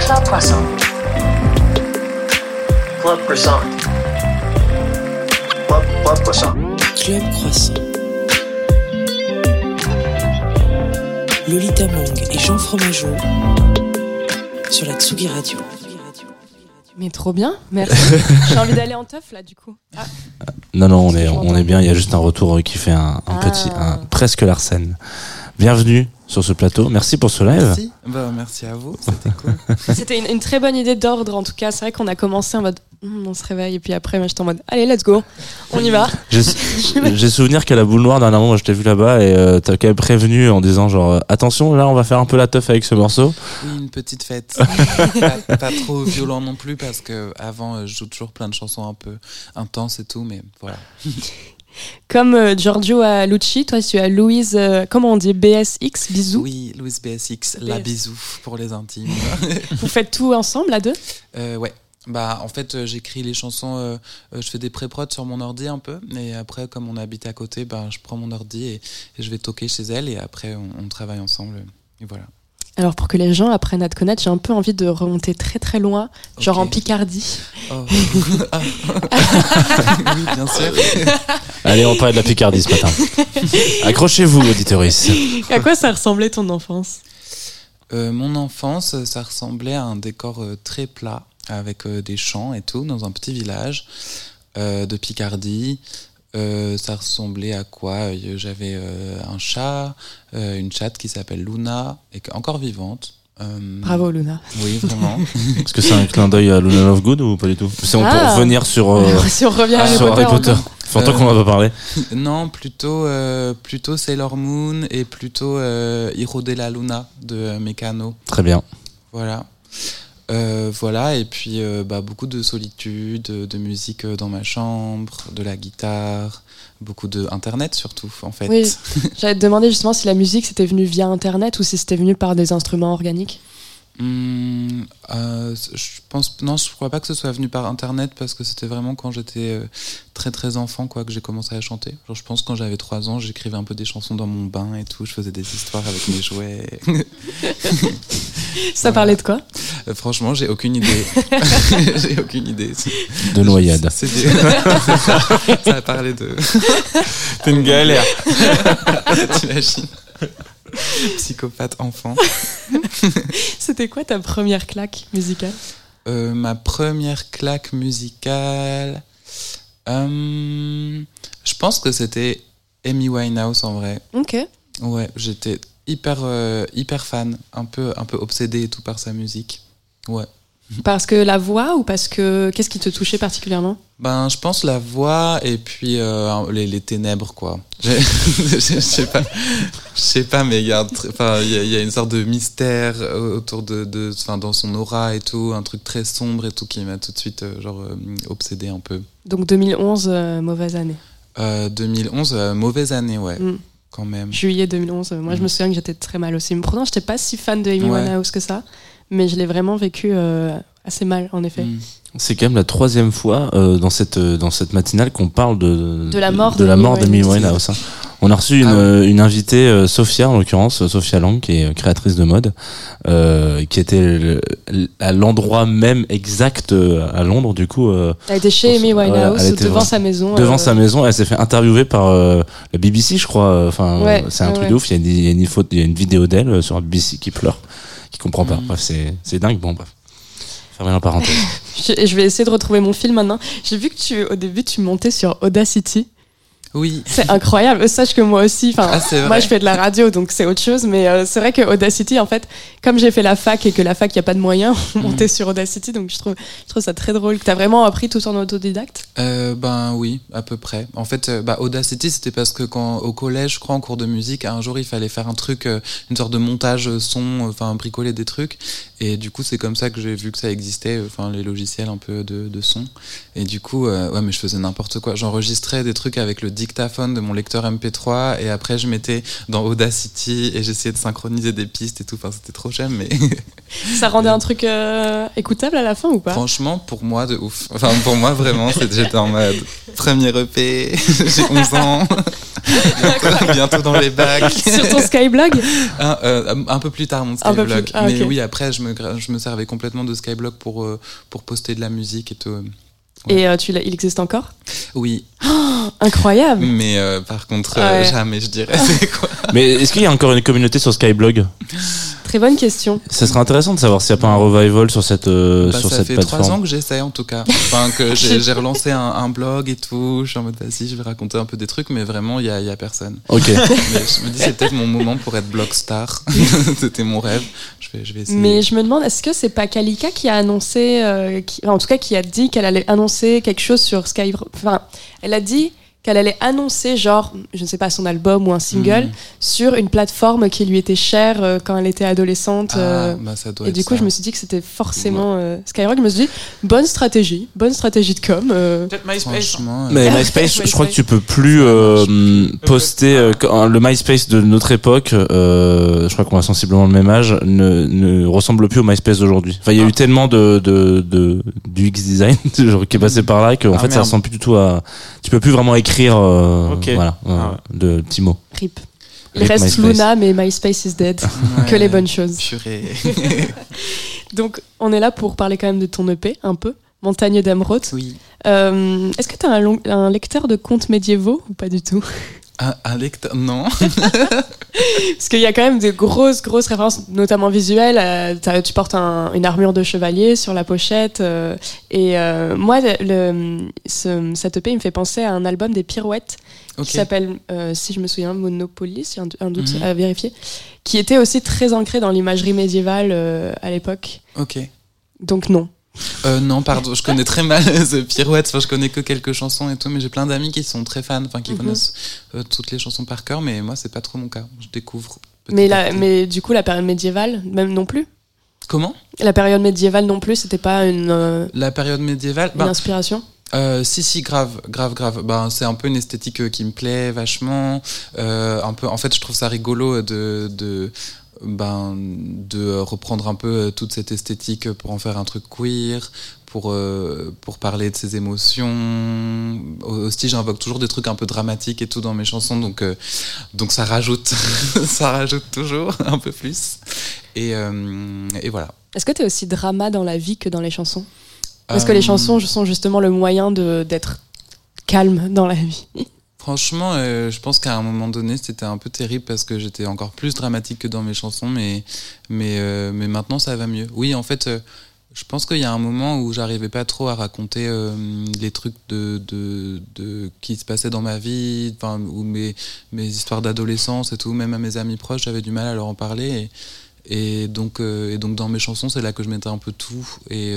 Club Croissant. Club Croissant. Club, Club Croissant. Club Croissant. Lolita Mang et Jean Fromageau sur la Tsugi Radio. Mais trop bien, merci. J'ai envie d'aller en teuf là du coup. Ah, Non, non, on est, on est bien. Il y a juste un retour qui fait un, un petit, un, presque Larsen. Bienvenue sur ce plateau. Merci pour ce live. Merci. Bah, merci à vous, c'était cool. C'était une, une très bonne idée d'ordre en tout cas. C'est vrai qu'on a commencé en mode Hum, on se réveille et puis après moi j'étais en mode allez let's go, on y va. J'ai souvenir qu'à la boule noire, dernièrement, moi, je t'ai vu là-bas et euh, t'as quand même prévenu en disant genre euh, attention, là on va faire un peu la teuf avec ce morceau. Oui, une petite fête. pas, pas trop violent non plus parce que avant euh, je joue toujours plein de chansons un peu intenses et tout, mais voilà. Comme euh, Giorgio à Lucci, toi tu as Louise, euh, comment on dit BSX, bisous. Oui, Louis BSX, la BS. bisou pour les intimes. Vous faites tout ensemble à deux Euh, ouais. Bah, en fait, euh, j'écris les chansons, euh, je fais des pré-prod sur mon ordi un peu, et après, comme on habite à côté, bah, je prends mon ordi et, et je vais toquer chez elle, et après, on, on travaille ensemble, et voilà. Alors pour que les gens apprennent à te connaître, j'ai un peu envie de remonter très très loin, genre en Picardie. Oh. Ah. oui, bien sûr. Allez, on parle de la Picardie ce matin. Accrochez-vous, auditeuris. à quoi ça ressemblait ton enfance? Euh, mon enfance, ça ressemblait à un décor euh, très plat, avec euh, des champs et tout, dans un petit village euh, de Picardie. Euh, ça ressemblait à quoi? Euh, J'avais euh, un chat, euh, une chatte qui s'appelle Luna, et qui- encore vivante. Euh, Bravo Luna. Oui, vraiment. Est-ce que c'est un clin d'œil à Luna Lovegood ou pas du tout? C'est on peut Ah. revenir sur, euh, Si on revient à Harry sur Harry Potter. Ça fait longtemps qu'on en a pas parlé. non, plutôt, euh, plutôt Sailor Moon et plutôt euh, Hiro de la Luna de euh, Mécano. Très bien. Voilà. Euh, voilà, et puis euh, bah, beaucoup de solitude, de musique euh, dans ma chambre, de la guitare, beaucoup de internet surtout en fait. Oui, j'allais te demander justement si la musique c'était venu via internet ou si c'était venu par des instruments organiques? Hum, euh, je pense non, je crois pas que ce soit venu par internet parce que c'était vraiment quand j'étais euh, très très enfant quoi que j'ai commencé à chanter. Genre, je pense quand j'avais 3 ans, j'écrivais un peu des chansons dans mon bain et tout, je faisais des histoires avec mes jouets. Ça parlait de quoi? Euh, franchement, j'ai aucune idée. j'ai aucune idée. De noyade. Des- Ça a parlé de. C'est une galère. T'imagines? Psychopathe enfant. C'était quoi ta première claque musicale? Euh, ma première claque musicale. euh, je pense que c'était Amy Winehouse en vrai. Ok. Ouais, j'étais hyper, euh, hyper fan, un peu, un peu obsédé et tout par sa musique. Ouais. Parce que la voix ou parce que qu'est-ce qui te touchait particulièrement? Ben, je pense la voix et puis euh, les, les ténèbres, quoi. Je sais pas, je sais pas, mais il y a, il y y une sorte de mystère euh, autour de, de, enfin, dans son aura et tout, un truc très sombre et tout qui m'a tout de suite, euh, genre, euh, obsédé un peu. Donc 2011, euh, mauvaise année. Euh, 2011, euh, mauvaise année, ouais, Mm. quand même. Juillet 2011, euh, moi je me souviens que j'étais très mal aussi. Mais pourtant, j'étais pas si fan de Amy Ouais. Winehouse que ça, mais je l'ai vraiment vécu euh, assez mal en effet. Mm. C'est quand même la troisième fois euh, dans cette euh, dans cette matinale qu'on parle de De la mort de la d'Amy mort d'Amy Winehouse. Hein. On a reçu une, Ah ouais. euh, une invitée, euh, Sophia en l'occurrence, Sophia Lang, qui est créatrice de mode, euh, qui était le- à l'endroit même exact euh, à Londres, du coup. euh, Elle était chez Amy Winehouse, elle était devant sa maison. devant euh, sa maison. Elle s'est fait interviewer par euh, la BBC, je crois. Enfin, Ouais, c'est un ouais, truc de ouf. Il y a, une- il y a une, photo- il y a une vidéo d'elle euh, sur la BBC qui pleure, qui comprend pas. Mhm. Bref, c'est c'est dingue. Bon, bref. Fermez la parenthèse. Je, je vais essayer de retrouver mon fil maintenant. J'ai vu que tu, au début, tu montais sur Audacity. Oui. C'est incroyable. Sache que moi aussi, enfin, Ah, moi je fais de la radio, donc c'est autre chose. Mais euh, c'est vrai que Audacity, en fait, comme j'ai fait la fac et que la fac, il y a pas de moyens, on Mhm. montait sur Audacity, donc je trouve, je trouve ça très drôle. Que t'as vraiment appris tout en autodidacte? Euh, ben oui, à peu près. En fait, euh, bah, Audacity, c'était parce que quand au collège, je crois, en cours de musique, un jour, il fallait faire un truc, une sorte de montage son, enfin bricoler des trucs. Et du coup, c'est comme ça que j'ai vu que ça existait, enfin les logiciels un peu de, de son. Et du coup, euh, ouais, mais je faisais n'importe quoi. J'enregistrais des trucs avec le dictaphone de mon lecteur MP3, et après, je mettais dans Audacity et j'essayais de synchroniser des pistes et tout. Enfin, c'était trop j'aime, mais Ça rendait un truc euh, écoutable à la fin ou pas? Franchement, pour moi, de ouf. Enfin, pour moi, vraiment, j'étais en mode premier EP, j'ai 11 ans, bientôt, bientôt dans les bacs. Sur ton Skyblog? Un, euh, un peu plus tard, mon Skyblog. ah, Mais ok. oui, après, je me, je me servais complètement de Skyblog pour, euh, pour poster de la musique et tout. Et euh, tu l'as- il existe encore? Oui, Oh, Incroyable. Mais euh, par contre, euh, Ouais. jamais, je dirais. C'est quoi? Mais est-ce qu'il y a encore une communauté sur Skyblog? Très bonne question. Ça serait intéressant de savoir s'il n'y a pas un revival sur cette euh, Bah, sur ça cette fait trois ans plateforme. que j'essaie en tout cas. Enfin, que j'ai relancé un, un blog et tout. Je suis en mode, vas-y, je vais raconter un peu des trucs, mais vraiment, il y a, y a personne. Ok. Mais je me dis, c'est peut-être mon moment pour être blog star. C'était mon rêve. Je vais, je vais essayer. Mais je me demande, est-ce que c'est pas Kalika qui a annoncé, euh, qui- enfin, en tout cas qui a dit qu'elle allait annoncer quelque chose sur Sky. Enfin, elle a dit qu'elle allait annoncer, genre, je ne sais pas, son album ou un single Mhm. sur une plateforme qui lui était chère euh, quand elle était adolescente. Ah, euh, bah, ça doit et être du coup, ça. je me suis dit que c'était forcément euh, Skyrock. Je me suis dit, bonne stratégie, bonne stratégie de com. euh. Peut-être MySpace. Euh, Mais Ah, MySpace, je crois que tu peux plus euh, poster euh, quand- le MySpace de notre époque. euh, je crois qu'on a sensiblement le même âge. Ne, ne ressemble plus au MySpace d'aujourd'hui. Enfin, il y a eu tellement de, de, de du X design genre, qui est passé par là qu'en Ah, fait, ça merde. ressemble plus du tout à. Tu peux plus vraiment écrire. Euh, Ok. Voilà, euh, Ah de petits mots. Rip. Il Rip reste MySpace. Luna, mais MySpace is dead. ouais, que les bonnes choses. Purée. Donc, on est là pour parler quand même de ton EP, un peu. Montagne d'Emeraude. oui. Euh, Est-ce que tu as un, long- un lecteur de contes médiévaux ou pas du tout? Un, un lecteur. Non. Parce qu'il y a quand même des grosses, grosses références, notamment visuelles. Euh, tu portes un- une armure de chevalier sur la pochette. euh, et euh, moi, le, le- ce, cette EP, il me fait penser à un album des Pirouettes qui s'appelle, si je me souviens, a un, un doute Mhm. à vérifier, qui était aussi très ancré dans l'imagerie médiévale à l'époque. Ok. Donc non. Euh, non, pardon, je connais très mal The Pirouette. Enfin, je connais que quelques chansons et tout, mais j'ai plein d'amis qui sont très fans, enfin, qui Mhm. connaissent euh, toutes les chansons par cœur, mais moi, c'est pas trop mon cas. Je découvre. Mais, la, mais du coup, la période médiévale, même non plus? Comment? La période médiévale non plus, c'était pas une, euh, La période médiévale une bah, inspiration? Euh, si si grave grave grave ben c'est un peu une esthétique euh, qui me plaît vachement euh, un peu en fait je trouve ça rigolo de de ben de reprendre un peu euh, toute cette esthétique pour en faire un truc queer pour euh, pour parler de ses émotions. Aussi j'invoque toujours des trucs un peu dramatiques et tout dans mes chansons donc euh, donc ça rajoute ça rajoute toujours un peu plus. Et euh, et voilà. Est-ce que tu es aussi drama dans la vie que dans les chansons? Parce que les chansons sont justement le moyen d'être calme dans la vie. Franchement, euh, je pense qu'à un moment donné, c'était un peu terrible parce que j'étais encore plus dramatique que dans mes chansons, mais, euh, maintenant ça va mieux. Oui, en fait, euh, je pense qu'il y a un moment où j'arrivais pas trop à raconter les trucs qui se passaient dans ma vie, ou mes, histoires d'adolescence et tout, même à mes amis proches, j'avais du mal à leur en parler. Et, donc, dans mes chansons, c'est là que je mettais un peu tout. Et,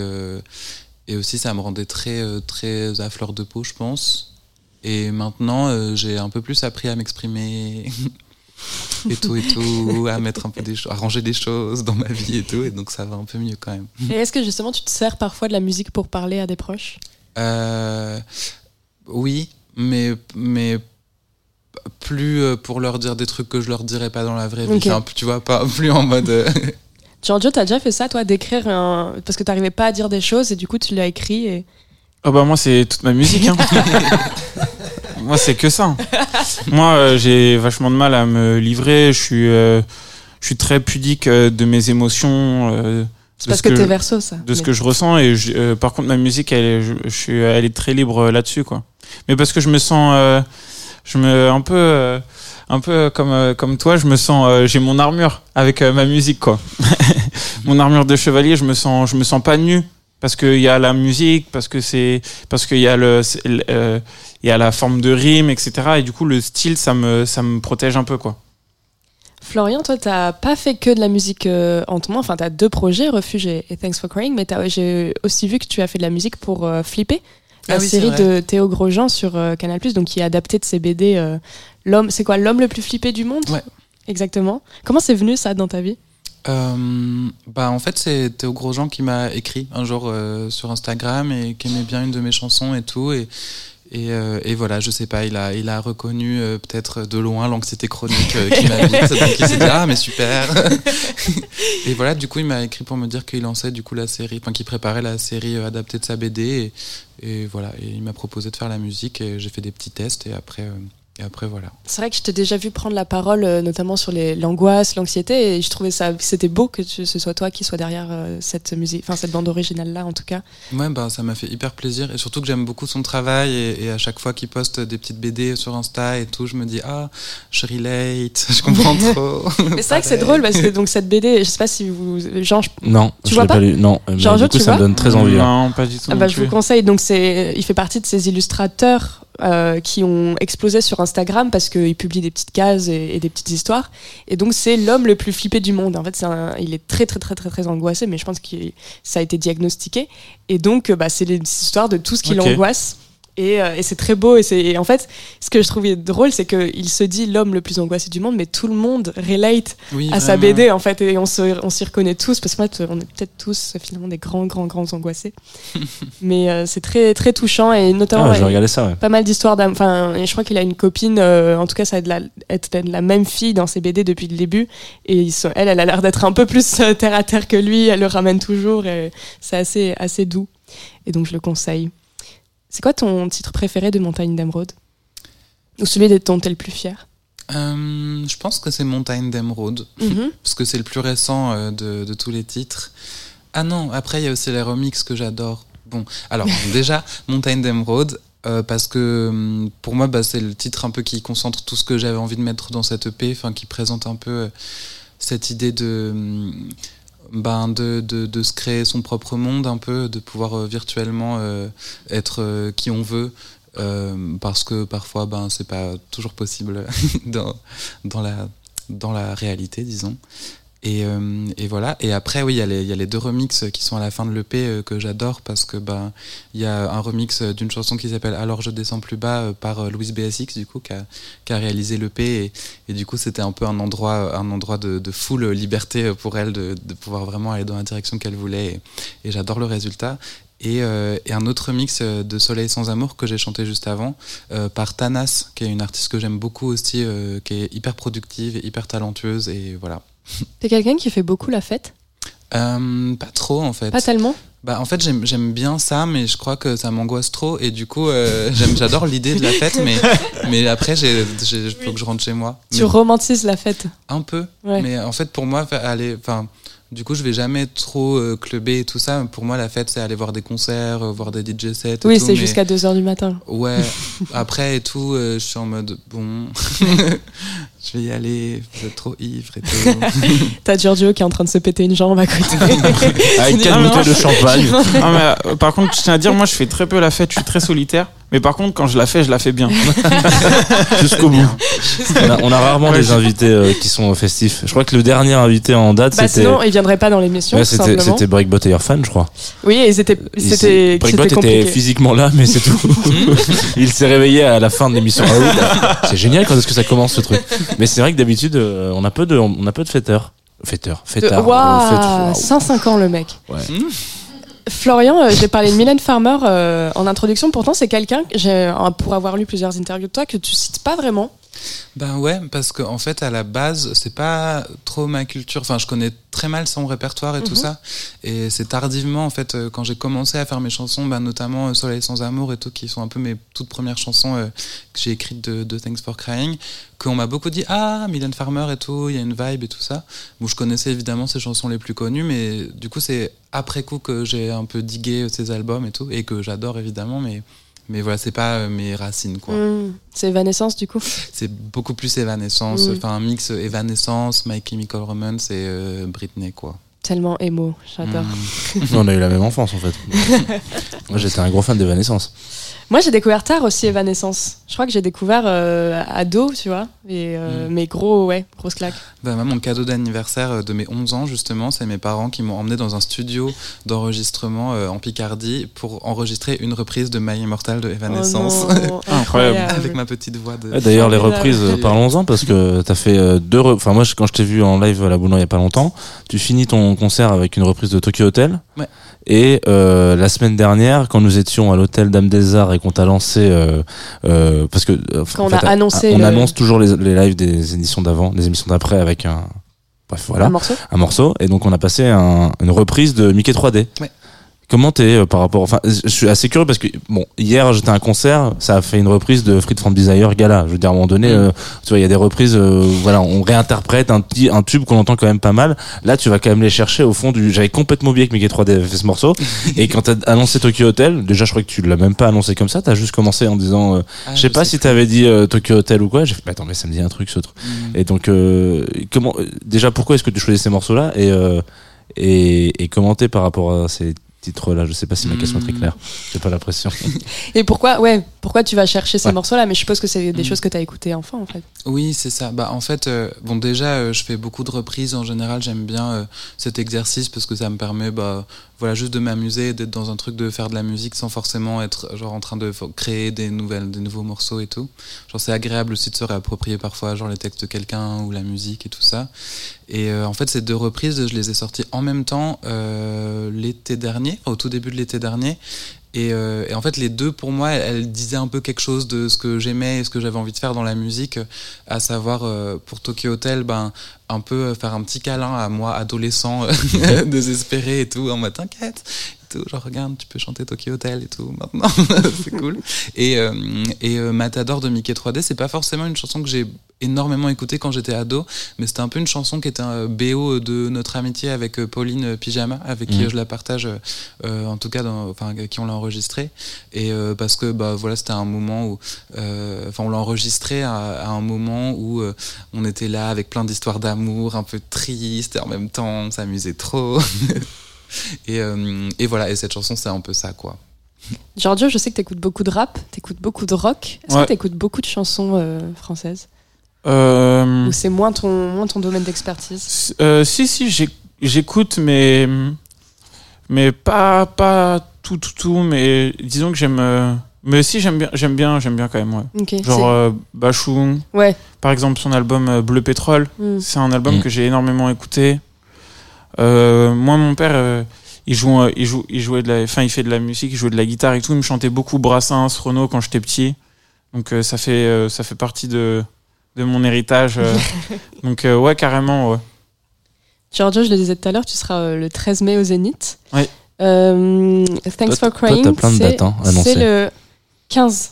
et aussi, ça me rendait très, très à fleur de peau, je pense. Et maintenant, euh, j'ai un peu plus appris à m'exprimer et tout et tout, à mettre un peu des choses, à ranger des choses dans ma vie et tout. Et donc, ça va un peu mieux quand même. Et est-ce que justement tu te sers parfois de la musique pour parler à des proches? Euh, oui, mais, mais plus euh, pour leur dire des trucs que je leur dirais pas dans la vraie vie. Ok. Enfin, tu vois, pas plus en mode. Giorgio, t'as déjà fait ça, toi, d'écrire un. Parce que t'arrivais pas à dire des choses et du coup tu l'as écrit et. Ah bah moi c'est toute ma musique. Hein. moi c'est que ça. Moi euh, j'ai vachement de mal à me livrer. Je suis, euh, je suis très pudique euh, de mes émotions. euh, C'est de parce ce que t'es verso, ça. De ce que je ressens et je- euh, par contre ma musique elle est, je, je suis, elle est très libre là-dessus quoi. Mais parce que je me sens, euh, je me un peu. euh, un peu comme euh, comme toi, je me sens, euh, j'ai mon armure avec ma musique quoi. mon armure de chevalier, je me sens, je me sens pas nu parce qu'il y a la musique, parce que c'est, parce qu'il y a le- euh, il y a la forme de rime, etc. Et du coup le style, ça me, ça me protège un peu quoi. Florian, toi, t'as pas fait que de la musique euh, en ton nom. Enfin, t'as deux projets, Refuge et, et Thanks for Crying, mais t'as- j'ai aussi vu que tu as fait de la musique pour euh, Flipper, la Ah oui, c'est série de Théo Grosjean sur euh, Canal+, donc qui est adaptée de ses BD. euh, L'homme, c'est quoi, l'homme le plus flippé du monde? Ouais. Exactement. Comment c'est venu ça dans ta vie? Euh, bah en fait c'est Théo Grosjean qui m'a écrit un jour euh, sur Instagram et qui aimait bien une de mes chansons et tout et et, euh, et voilà je sais pas il a il a reconnu euh, peut-être de loin l'anxiété chronique euh, qui m'habite donc il s'est dit ah mais super. Et voilà du coup il m'a écrit pour me dire qu'il lançait du coup la série enfin qu'il préparait la série euh, adaptée de sa BD et, et voilà et il m'a proposé de faire la musique et j'ai fait des petits tests et après et après voilà C'est vrai que je t'ai déjà vu prendre la parole, euh, notamment sur l'angoisse, l'anxiété, et je trouvais ça, c'était beau que tu- ce soit toi qui soit derrière euh, cette musique, enfin cette bande originale là en tout cas. Ouais, bah, ça m'a fait hyper plaisir et surtout que j'aime beaucoup son travail et, et à chaque fois qu'il poste des petites BD sur Insta et tout, je me dis ah, je relate, je comprends trop. Mais c'est vrai que c'est drôle parce que donc cette BD, je sais pas si vous, Jean, je- Non, tu je vois l'ai pas, pas lu. Non, mais Giorgio, du coup tu ça me vois donne très envie. hein. Non, pas du tout. Ah bah, je vous conseille. Donc c'est, il fait partie de ces illustrateurs euh, qui ont explosé sur Instagram parce qu'il publie des petites cases et, et des petites histoires. Et donc c'est l'homme le plus flippé du monde. En fait, c'est un- il est très très très très très angoissé, mais je pense que ça a été diagnostiqué. Et donc euh, bah, c'est les histoires de tout ce qui l'angoisse. Et, euh, et c'est très beau. Et, c'est, en fait, ce que je trouvais drôle, c'est qu'il se dit l'homme le plus angoissé du monde, mais tout le monde relate Oui, à sa. BD en fait. Et on, s'y reconnaît tous, parce qu'en fait, on est peut-être tous euh, finalement des grands, grands, grands angoissés. mais euh, c'est très, très touchant et notamment. Ah, ouais, ça. Ouais. pas mal d'histoires d'âme. Enfin, et je crois qu'il a une copine, euh, en tout cas, ça a de la, être de la même fille dans ses BD depuis le début. Et ils sont- elle, elle a l'air d'être un peu plus terre à terre que lui. Elle le ramène toujours. Et c'est assez, assez doux. Et donc, je le conseille. C'est quoi ton titre préféré de Montagne d'Emeraude Ou celui dont t'es le plus fier Euh, je pense que c'est Montagne d'Emeraude Mhm. parce que c'est le plus récent euh, de, de tous les titres. Ah non, après il y a aussi les remixes que j'adore. Bon, alors déjà Montagne d'Emeraude. euh, parce que hum, pour moi, bah, c'est le titre un peu qui concentre tout ce que j'avais envie de mettre dans cette EP, enfin qui présente un peu euh, cette idée de, hum, ben, de, de, de se créer son propre monde un peu, de pouvoir euh, virtuellement euh, être euh, qui on veut, parce que parfois ben, c'est pas toujours possible dans, dans, la, dans la réalité, disons. Et, euh, et voilà. Et après, oui, il y, y a les deux remixes qui sont à la fin de l'EP euh, que j'adore parce que ben il y a un remix d'une chanson qui s'appelle Alors je descends plus bas euh, par euh, Louise BSX du coup qui a, qui a réalisé l'EP et, et du coup c'était un peu un endroit un endroit de, de full liberté pour elle de, de pouvoir vraiment aller dans la direction qu'elle voulait et, et j'adore le résultat. Et, euh, et un autre euh, de Soleil sans amour que j'ai chanté juste avant euh, par Tanas, qui est une artiste que j'aime beaucoup aussi, euh, qui est hyper productive, hyper talentueuse et voilà. T'es quelqu'un qui fait beaucoup la fête Euh, pas trop en fait. Pas tellement Bah, en fait, j'aime bien ça, mais je crois que ça m'angoisse trop. Et du coup, euh, j'adore l'idée de la fête, mais, mais après, il faut que je rentre chez moi. Tu Mais- romantises la fête un peu. Ouais. Mais en fait, pour moi, aller, enfin, du coup, je vais jamais trop euh, clubber et tout ça. Pour moi, la fête, c'est aller voir des concerts, euh, voir des DJ sets. et Oui, c'est mais- jusqu'à 2h du matin. Ouais. Après et tout, euh, je suis en mode bon, je vais y aller. Vous êtes trop ivre et tout. T'as Giorgio qui est en train de se péter une jambe à côté. Avec quatre Ah, bouteilles de champagne. Mais, euh, par contre, je tiens à dire, moi, je fais très peu la fête, je suis très solitaire. Mais par contre, quand je la fais, je la fais bien. Jusqu'au bout. On a, on a rarement Ouais, des invités euh, qui sont festifs. Je crois que le dernier invité en date, bah c'était. sinon, il viendrait pas dans l'émission, Ouais, c'était c'était Breakbot et Irfan, je crois. Oui, et c'était Il c'était Breakbot était physiquement là, mais c'est tout. il s'est réveillé à la fin de l'émission. Ah oui, c'est génial quand est-ce que ça commence ce truc? Mais c'est vrai que d'habitude, euh, on a peu de, on a peu de fêteurs. Fêteurs, De-. Waouh, euh, fête- waouh. 105 ans le mec. Ouais. Florian, euh, j'ai parlé de Mylène Farmer euh, en introduction. Pourtant, c'est quelqu'un, que j'ai, euh, pour avoir lu plusieurs interviews de toi, que tu cites pas vraiment. Ben ouais, parce qu'en en fait, à la base, c'est pas trop ma culture. Enfin, je connais très mal son répertoire et tout Mhm. ça. Et c'est tardivement, en fait, euh, quand j'ai commencé à faire mes chansons, ben, notamment euh, Soleil sans amour et tout, qui sont un peu mes toutes premières chansons euh, que j'ai écrites de, de Thanks for Crying, qu'on m'a beaucoup dit Ah, Mylène Farmer et tout, il y a une vibe et tout ça. Bon, je connaissais évidemment ses chansons les plus connues, mais du coup, c'est après coup que j'ai un peu digué ses albums et tout, et que j'adore évidemment, mais. Mais voilà, c'est pas euh, mes racines, quoi. Hmm, C'est Evanescence, du coup. C'est beaucoup plus Evanescence, Mm. enfin un mix Evanescence, My Chemical Romance et euh, Britney quoi. Tellement émo, j'adore. Mm. On a eu la même enfance en fait. Moi j'étais un gros fan d'Evanescence. Moi, j'ai découvert tard aussi Evanescence. Je crois que j'ai découvert euh, ado, tu vois. Et, euh, Mais gros, ouais, grosse claque. Bah, moi, mon cadeau d'anniversaire euh, de mes 11 ans justement, c'est mes parents qui m'ont emmené dans un studio d'enregistrement euh, en Picardie pour enregistrer une reprise de My Immortal de Evanescence. Oh non, incroyable. Avec ma petite voix de. D'ailleurs, les reprises, parlons-en parce que t'as fait deux. Enfin, moi, quand je t'ai vu en live à la Boulogne il y a pas longtemps, tu finis ton concert avec une reprise de Tokyo Hotel. Ouais. Et euh, la semaine dernière, quand nous étions à l'hôtel Dame des Arts et qu'on t'a lancé, euh, euh, parce que Quand en on a annoncé on le- annonce toujours les, les lives des éditions d'avant, des émissions d'après avec un, bref voilà, Un morceau un morceau. Et donc on a passé un- une reprise de Mickey 3D. Ouais. Comment t'es euh, par rapport Enfin, je suis assez curieux parce que bon, hier j'étais à un concert, ça a fait une reprise de Fried from Desire Gala. Je veux dire à un moment donné, euh, tu vois, il y a des reprises, euh, voilà, on réinterprète un petit un tube qu'on entend quand même pas mal. Là, tu vas quand même les chercher au fond du. J'avais complètement oublié que Mickey 3D avait fait ce morceau. et quand t'as annoncé Tokyo Hotel, déjà je crois que tu l'as même pas annoncé comme ça. T'as juste commencé en disant, euh, Ah, je sais pas si t'avais dit euh, Tokyo Hotel ou quoi. J'ai fait, bah, attends, mais ça me dit un truc ce truc. Mm. Et donc, euh, comment, déjà, pourquoi est-ce que tu choisis ces morceaux-là? Et, euh, et, et comment t'es par rapport à ces titres-là Je sais pas si ma question est très Mm. claire. J'ai pas l'impression. Et pourquoi, ouais, pourquoi tu vas chercher ces Ouais. morceaux-là Mais je suppose que c'est des Mm. choses que tu as écoutées enfant, en fait. Oui, c'est ça. Bah, en fait, euh, bon, déjà, euh, je fais beaucoup de reprises. En général, j'aime bien euh, cet exercice parce que ça me permet, bah, voilà, juste de m'amuser, d'être dans un truc de faire de la musique sans forcément être genre en train de créer des nouvelles, des nouveaux morceaux et tout. Genre, c'est agréable aussi de se réapproprier parfois, genre les textes de quelqu'un ou la musique et tout ça. Et en fait, ces deux reprises, je les ai sorties en même temps l'été dernier, au tout début de l'été dernier. Et, euh, et en fait, les deux, pour moi, elles, disaient un peu quelque chose de ce que j'aimais et ce que j'avais envie de faire dans la musique, à savoir euh, pour Tokyo Hotel, ben, un peu faire un petit câlin à moi, adolescent, désespéré et tout, en mode t'inquiète, tout, genre regarde, tu peux chanter Tokyo Hotel et tout maintenant, c'est cool. Et, euh, et euh, Matador de Mickey 3D, c'est pas forcément une chanson que j'ai énormément écoutée quand j'étais ado, mais c'était un peu une chanson qui était un BO de notre amitié avec euh, Pauline Pyjama, avec qui euh, je la partage, euh, en tout cas, dans, enfin, qui on l'a enregistré. Et parce que bah, voilà, c'était un moment où, enfin, on l'a enregistré à, à un moment où on était là avec plein d'histoires d'amour, un peu tristes, et en même temps, on s'amusait trop. et, euh, et voilà, et cette chanson, c'est un peu ça, quoi. Giorgio, je sais que tu écoutes beaucoup de rap, tu écoutes beaucoup de rock. Est-ce Ouais. que tu écoutes beaucoup de chansons euh, françaises Euh, Ou c'est moins ton, moins ton domaine d'expertise Euh, si, si, j'écoute, mais, mais pas, pas tout, tout, tout, mais disons que j'aime. euh, mais si, j'aime bien, j'aime bien, j'aime bien quand même, ouais. Ok, c'est- Genre euh, Bachung, Ouais. par exemple, son album Bleu Pétrole, Mm. c'est un album Mm. que j'ai énormément écouté. Euh, moi, mon père, euh, il, joue, il, joue, il jouait de la, enfin, il fait de la musique, il jouait de la guitare et tout, il me chantait beaucoup Brassens, Renaud quand j'étais petit. Donc euh, ça, fait, euh, ça fait partie de, de mon héritage. euh. Donc euh, ouais, carrément, ouais. Giorgio, je le disais tout à l'heure, tu seras euh, le 13 mai au Zénith. Ouais. Euh, Thanks Toi, for toi, Crying. t'as plein de c'est- dates, hein. C'est le 15.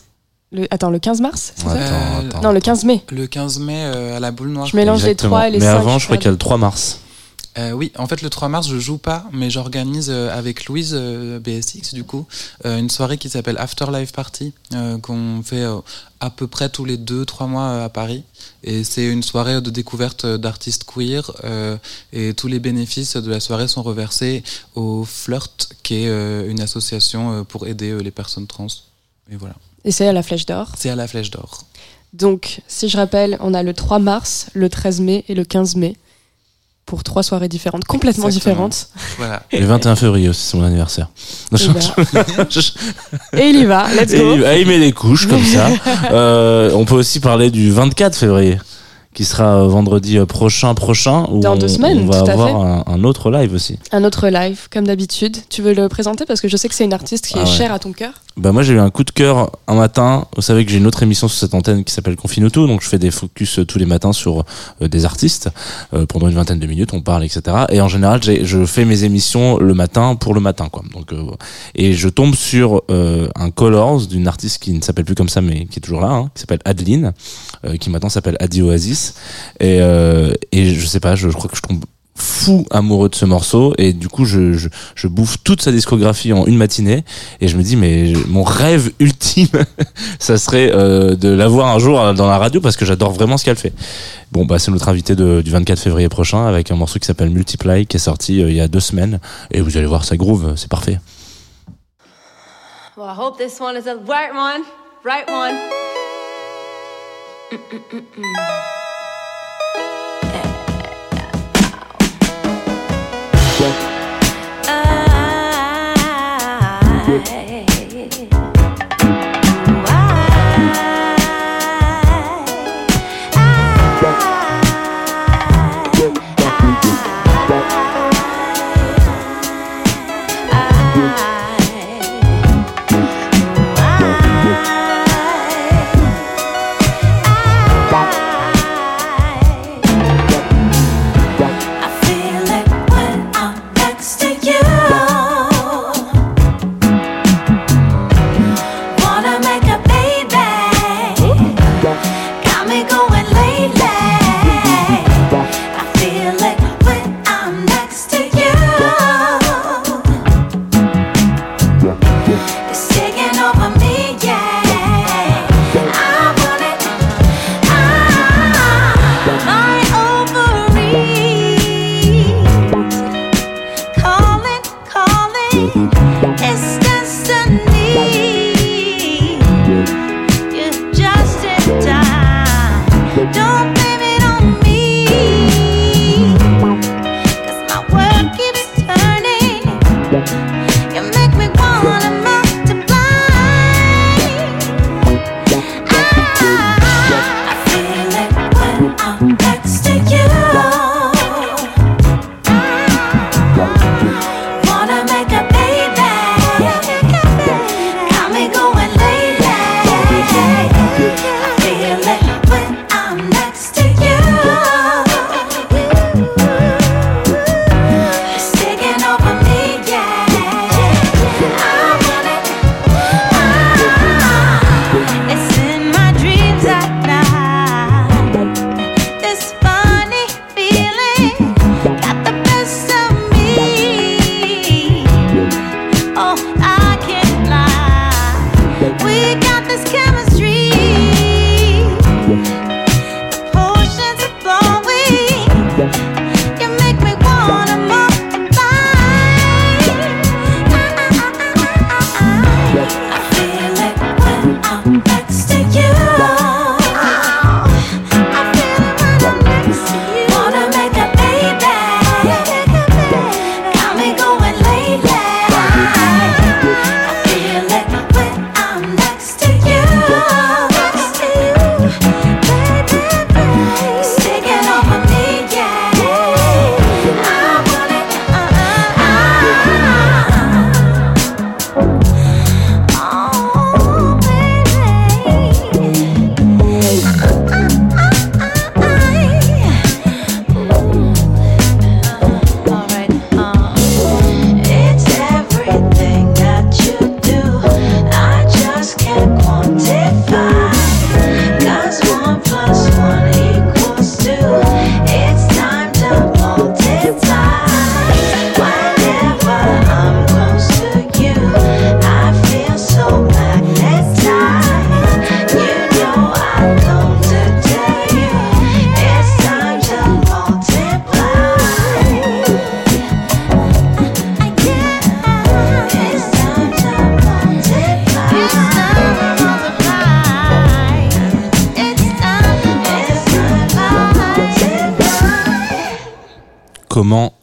Le, attends, le 15 mars c'est ça? Attends, attends. Non, le 15 mai. Le 15 mai euh, à la boule noire. Je mélange les Exactement. 3 et les Mais 5. avant, je crois qu'il y a le 3 mars. Euh, oui, en fait, le 3 mars, je joue pas, mais j'organise euh, avec Louise euh, BSX, du coup, euh, une soirée qui s'appelle Afterlife Party, qu'on fait à peu près tous les 2-3 mois à Paris. Et c'est une soirée de découverte d'artistes queer, et tous les bénéfices de la soirée sont reversés au Flirt, qui est une association pour aider les personnes trans. Et voilà. Et c'est à la Flèche d'Or. C'est à la Flèche d'Or. Donc, si je rappelle, on a le 3 mars, le 13 mai et le 15 mai. Pour trois soirées différentes, complètement Exactement. différentes. Voilà. Et le 21 février aussi, c'est mon anniversaire. Non, je- Eh ben, Et il y va, let's Et go. il- ah, il met des couches comme ça. Euh, on peut aussi parler du 24 février, qui sera euh, vendredi euh, prochain, prochain. Où Dans deux on- semaines, On va tout à avoir fait. un, un autre live aussi. Un autre live, comme d'habitude. Tu veux le présenter? Parce que je sais que c'est une artiste qui Ah est ouais. chère à ton cœur. Bah moi j'ai eu un coup de cœur un matin. Vous savez que j'ai une autre émission sur cette antenne qui s'appelle Confinoto, donc je fais des focus euh, tous les matins sur euh, des artistes euh, pendant une vingtaine de minutes, on parle, etc. Et en général, je fais mes émissions le matin pour le matin, quoi. Donc euh, et je tombe sur euh, un Colors d'une artiste qui ne s'appelle plus comme ça, mais qui est toujours là, hein, qui s'appelle Adeline, qui maintenant s'appelle Adi Oasis. Et et je sais pas, je crois que je tombe fou amoureux de ce morceau et du coup je, je, je bouffe toute sa discographie en une matinée et je me dis mais mon rêve ultime ça serait euh, de l'avoir un jour dans la radio parce que j'adore vraiment ce qu'elle fait bon bah c'est notre invité du 24 février prochain avec un morceau qui s'appelle Multiply qui est sorti euh, il y a deux semaines et vous allez voir ça groove c'est parfait Well, I hope this one is right one. Right one. I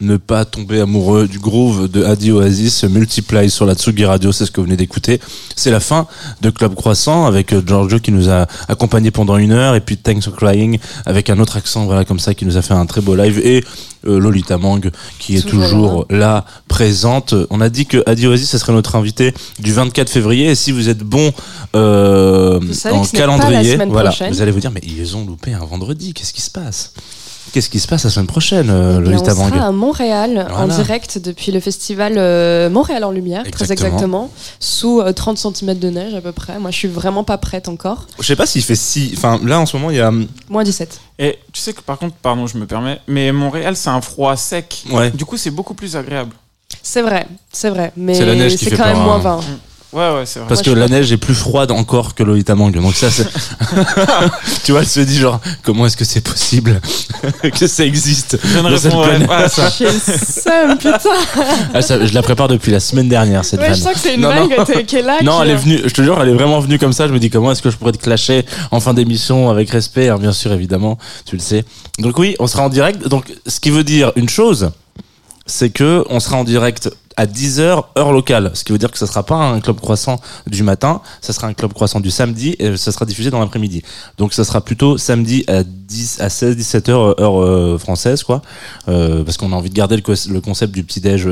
ne pas tomber amoureux du groove de Adi Oasis Multiply sur la Tsugi Radio, c'est ce que vous venez d'écouter. C'est la fin de Club Croissant avec euh, Giorgio qui nous a accompagnés pendant une heure et puis Thanks for Crying avec un autre accent voilà comme ça qui nous a fait un très beau live et euh, Lolita Mang qui est Toujours là présente. On a dit que Adi Oasis ça serait notre invité du 24 février et si vous êtes bon euh, en calendrier, voilà, prochaine. vous allez vous dire mais ils ont loupé un vendredi, qu'est-ce qui se passe? Qu'est-ce qui se passe la semaine prochaine, euh, Eh bien, Lolita on sera à Montréal en direct depuis le festival euh, Montréal en lumière, très Exactement. sous euh, 30 cm de neige à peu près. Moi, je suis vraiment pas prête encore. Je sais pas s'il fait si. Enfin, là en ce moment, il y a. Moins 17. Et tu sais que par contre, pardon, je me permets, mais Montréal, c'est un froid sec. Ouais. Du coup, c'est beaucoup plus agréable. C'est vrai, c'est vrai, mais C'est la neige qui c'est fait quand peur, même moins hein. 20. Ouais, ouais, c'est vrai. Parce que la neige est plus froide encore que Lolita Mang. Donc ça, c'est. tu vois, elle se dit genre, comment est-ce que c'est possible que ça existe Je ne cette planète pas à ça. J'ai le seum, putain. Ah, ça, Je la prépare depuis la semaine dernière cette Ouais, je sens que c'est une Non, qui est là. Non, qui- elle est venue. Je te jure, elle est vraiment venue comme ça. Je me dis comment est-ce que je pourrais te clasher en fin d'émission avec respect, hein, bien sûr, évidemment, tu le sais. Donc oui, on sera en direct. Donc ce qui veut dire une chose, c'est que on sera en direct à 10h heure locale, ce qui veut dire que ça sera pas un club croissant du matin, ça sera un club croissant du samedi et ça sera diffusé dans l'après-midi. Donc ça sera plutôt samedi à 10 à 16 17 heures heure euh, française quoi, Euh, parce qu'on a envie de garder le, le concept du petit déj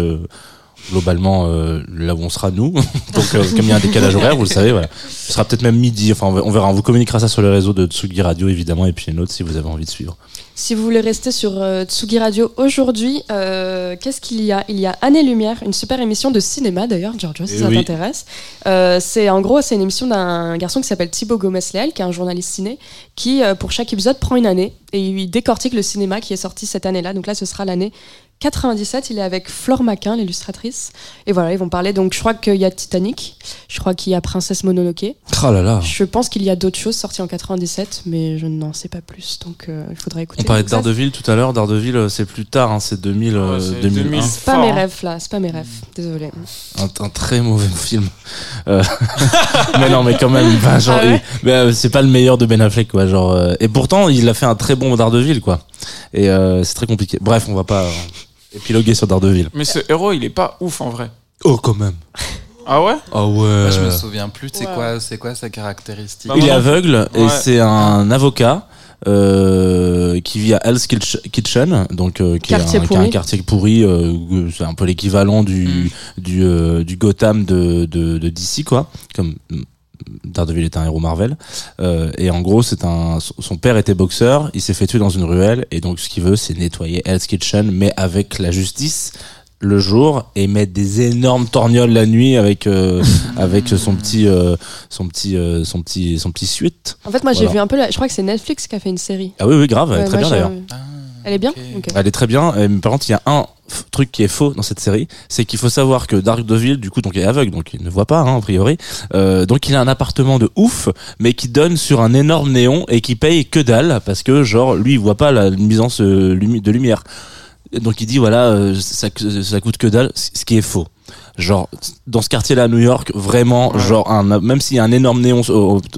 globalement euh, là où on sera nous. Donc euh, comme il y a un décalage horaire, vous le savez, voilà. Ce sera peut-être même midi. Enfin, on verra. On vous communiquera ça sur les réseaux de Tsugi Radio évidemment et puis les nôtres si vous avez envie de suivre. Si vous voulez rester sur euh, Tsugi Radio aujourd'hui, euh, qu'est-ce qu'il y a? Il y a Année Lumière, une super émission de cinéma d'ailleurs, Giorgio, si Eh ça oui. t'intéresse. Euh, c'est en gros, c'est une émission d'un garçon qui s'appelle Thibaut Gomez-Léal, qui est un journaliste ciné, qui euh, pour chaque épisode prend une année et il décortique le cinéma qui est sorti cette année-là. Donc là, ce sera l'année 97. Il est avec Flore Maquin, l'illustratrice. Et voilà, ils vont parler. Donc je crois qu'il y a Titanic, je crois qu'il y a Princesse Mononoke. Oh là là. Je pense qu'il y a d'autres choses sorties en 97, mais je n'en sais pas plus. Donc euh, il faudrait écouter. On parlait de Daredevil tout à l'heure. Daredevil, euh, c'est plus tard, hein, c'est 2000, euh, Ouais, c'est 2001. 2000. C'est pas mes hein. rêves là, c'est pas mes rêves, désolé. Un, un très mauvais film. Euh, mais non, mais quand même, genre, Ah ouais il- mais, euh, c'est pas le meilleur de Ben Affleck, quoi. Genre, euh, et pourtant, il a fait un très bon Daredevil, quoi. Et euh, c'est très compliqué. Bref, on va pas euh, épiloguer sur Daredevil. Mais ce héros, il est pas ouf en vrai. Oh, quand même. Ah ouais Ah ouais. Moi, je me souviens plus, c'est Ouais. quoi, c'est quoi sa caractéristique Il est aveugle et Ouais. c'est un avocat euh, qui vit à Hell's Kitch- Kitchen, donc euh, qui, est un, qui est un pourri. quartier pourri. euh, où c'est un peu l'équivalent du du, euh, du Gotham de, de, de DC, quoi. Comme mm, Daredevil est un héros Marvel. Euh, et en gros, c'est un son père était boxeur, il s'est fait tuer dans une ruelle et donc ce qu'il veut, c'est nettoyer Hell's Kitchen, mais avec la justice le jour et mettre des énormes torgnoles la nuit avec euh, avec son petit euh, son petit euh, son petit son petit suite. En fait, moi j'ai vu un peu, la... je crois que c'est Netflix qui a fait une série. Ah oui oui grave, Ouais, très bien d'ailleurs. Elle est bien. Elle est très bien. euh, Mais par contre, il y a un truc qui est faux dans cette série, c'est qu'il faut savoir que Daredevil, du coup, donc il est aveugle, donc il ne voit pas, hein, a priori. Euh, donc il a un appartement de ouf, mais qui donne sur un énorme néon et qui paye que dalle parce que genre lui il voit pas la nuisance euh, lumi- de lumière. Donc il dit voilà euh, ça, ça coûte que dalle, ce qui est faux. Genre dans ce quartier-là à New York, vraiment, Ouais. genre un, même s'il y a un énorme néon,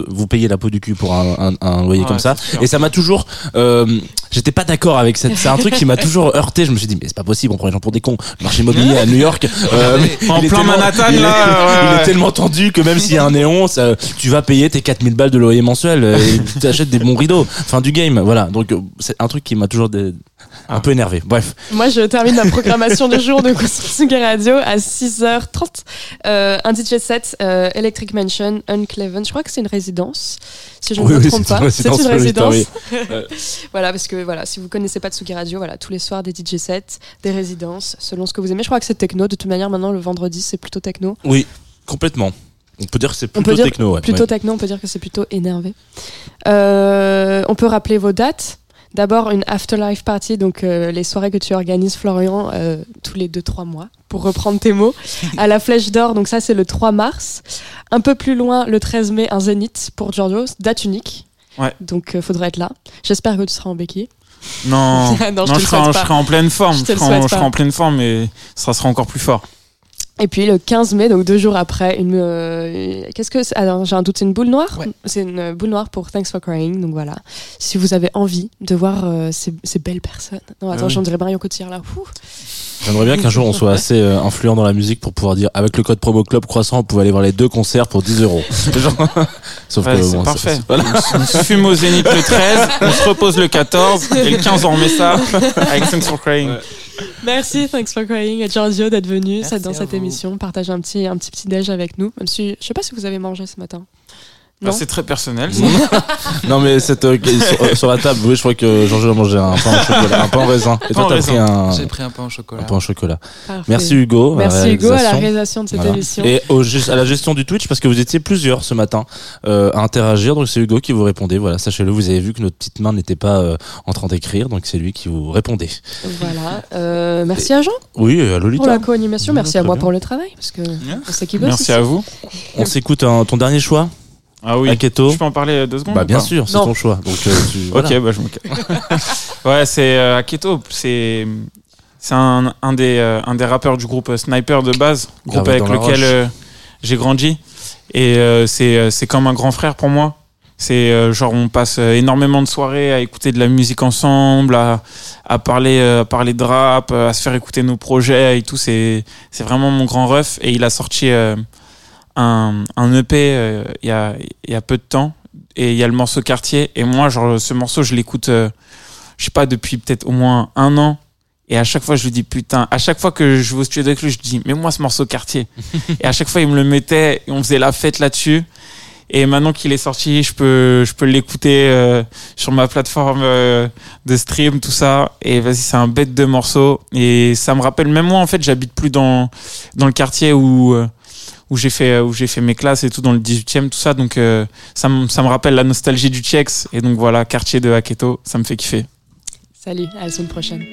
vous payez la peau du cul pour un, un, un loyer Ouais, comme ça. Et ça m'a toujours, euh, j'étais pas d'accord avec cette. C'est un truc qui m'a toujours heurté. Je me suis dit mais c'est pas possible, on prend les gens pour des cons. Le marché immobilier à New York, euh, En plein Manhattan, il est- là, il est tellement tendu que même s'il y a un néon, ça, tu vas payer tes 4000 balles de loyer mensuel euh, et tu achètes des bons rideaux. Fin du game, voilà. Donc euh, c'est un truc qui m'a toujours des- un peu énervé. Bref. Moi, je termine ma programmation du jour de Tsugi Radio à 6h30. Euh, un DJ set, euh, Electric Mansion, Uncleven. Je crois que c'est une résidence, si je ne Oui, me oui, trompe c'est une pas. C'est résidence, une résidence. Voilà, parce que voilà, si vous connaissez pas Tsugi Radio, voilà, tous les soirs des DJ sets, des résidences, selon ce que vous aimez. Je crois que c'est techno. De toute manière, maintenant, le vendredi, c'est plutôt techno. Oui, complètement. On peut dire que c'est plutôt dire techno. Ouais. plutôt Ouais. techno, on peut dire que c'est plutôt énervé. Euh, on peut rappeler vos dates. D'abord une afterlife party, donc euh, les soirées que tu organises, Florian, euh, tous les 2-3 mois, pour reprendre tes mots, à la Flèche d'Or, donc ça c'est le 3 mars. Un peu plus loin, le 13 mai, un zénith pour Giorgio, date unique. Ouais. Donc euh, faudra être là. J'espère que tu seras en béquille. Non, Non, non, je, serai en, je serai en pleine forme. Je Je, serai, en, serai en pleine forme et ça sera encore plus fort. Et puis le 15 mai, donc deux jours après, une. euh, Qu'est-ce que Alors j'ai un doute, c'est une boule noire? C'est une boule noire pour Thanks for Crying. Donc voilà. Si vous avez envie de voir euh, ces, ces belles personnes. Non, attends, Ah j'en dirais Marion Cotillard là. J'aimerais bien qu'un jour on soit assez euh, influent dans la musique pour pouvoir dire avec le code promo club croissant, vous pouvez aller voir les deux concerts pour 10 euros. Genre, Sauf Ouais, que c'est bon, parfait. voilà. On se fume au Zénith le 13, on se repose le 14, et le 15 on remet ça avec Thanks for Crying. Merci, Thanks for Crying, et Giorgio d'être venu dans cette vous. émission, partager un petit, un petit petit déj avec nous. Même si, je sais pas si vous avez mangé ce matin. C'est très personnel. ça. non mais cette, euh, sur, euh, sur la table, oui, je crois que Jean-Jean a mangé un pain au chocolat, un pain en raisin. Et toi t'as pris un, J'ai pris un pain au chocolat. un pain au chocolat. Parfait. Merci Hugo. Merci Hugo à la réalisation de cette émission. Et au, à la gestion du Twitch parce que vous étiez plusieurs ce matin euh, à interagir. Donc c'est Hugo qui vous répondait. Voilà, sachez-le. Vous avez vu que notre petite main n'était pas euh, en train d'écrire, donc c'est lui qui vous répondait. Voilà. Euh, merci à Jean Oui, à Lolita. pour la co-animation. Merci à moi bien. pour le travail. Parce que on sait qui bosse Merci ici. à vous. On s'écoute un- ton dernier choix? Ah oui. Aketo. Je peux en parler deux secondes Bah bien sûr, c'est ton choix. Donc euh, tu, Ok, voilà. bah je me calme. ouais, c'est euh, Aketo. C'est c'est un, un des euh, un des rappeurs du groupe Sniper de base, groupe Gravé avec lequel euh, j'ai grandi. Et euh, c'est euh, c'est comme un grand frère pour moi. C'est euh, genre on passe euh, énormément de soirées à écouter de la musique ensemble, à, à parler euh, à parler de rap, euh, à se faire écouter nos projets et tout. C'est c'est vraiment mon grand ref. Et il a sorti euh, un, un EP euh, il y, a, il y a peu de temps. Et il y a le morceau Quartier. Et moi genre ce morceau je l'écoute euh, je sais pas depuis peut-être au moins un an. Et à chaque fois je lui dis putain à chaque fois que je vais au studio avec lui je dis mais moi ce morceau Quartier. Et à chaque fois il me le mettait et on faisait la fête là-dessus. Et maintenant qu'il est sorti je peux je peux l'écouter euh, sur ma plateforme euh, de stream tout ça. Et vas-y c'est un bête de morceau. Et ça me rappelle même moi en fait j'habite plus dans dans le quartier où euh, où j'ai fait où j'ai fait mes classes et tout dans le 18e tout ça donc euh, ça me ça me rappelle la nostalgie du Tchex et donc voilà quartier de Aketo ça me fait kiffer Salut, à la semaine prochaine.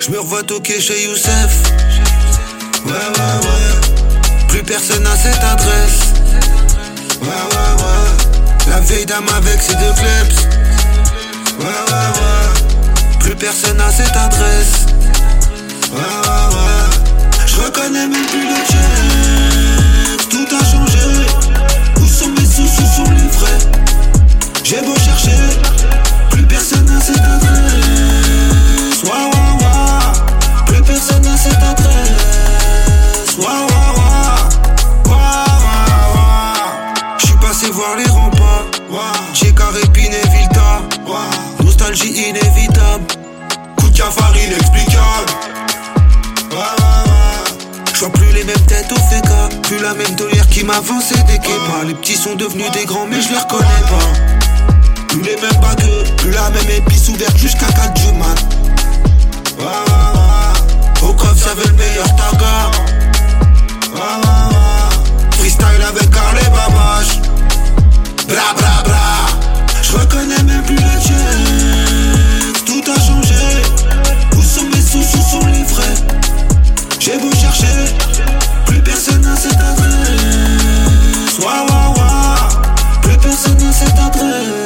Je me revois toquer chez Youssef. Ouais, ouais, ouais. Personne n'a cette adresse. Ouais, ouais, ouais. La vieille dame avec ses deux clubs. Ouais, ouais, ouais. Plus personne n'a cette adresse. Ouais, ouais, ouais. Je reconnais même plus le check. Tout a changé. Où sont mes sous, sous sont les vrais. J'ai beau chercher. Plus personne n'a cette adresse. Ouais, ouais, ouais. Plus personne n'a cette adresse. Ouais, Nostalgie inévitable. Coup de cafard inexplicable. Ouais. J'vois plus les mêmes têtes au féca. Plus la même tolère qui m'avançait des québas. Les petits sont devenus des grands, mais je les reconnais pas. Plus les mêmes bagueux, plus la même épice ouverte jusqu'à 4 du mat. Au coffre, j'avais le meilleur taga. Freestyle avec Carl et Babache. Bra, bra, bra. Je reconnais même plus le check. Tout a changé. Où sont mes sous, sous sont les vrais? J'ai beau chercher. Plus personne n'a cette adresse. Ouais, ouais. Plus personne n'a cette adresse.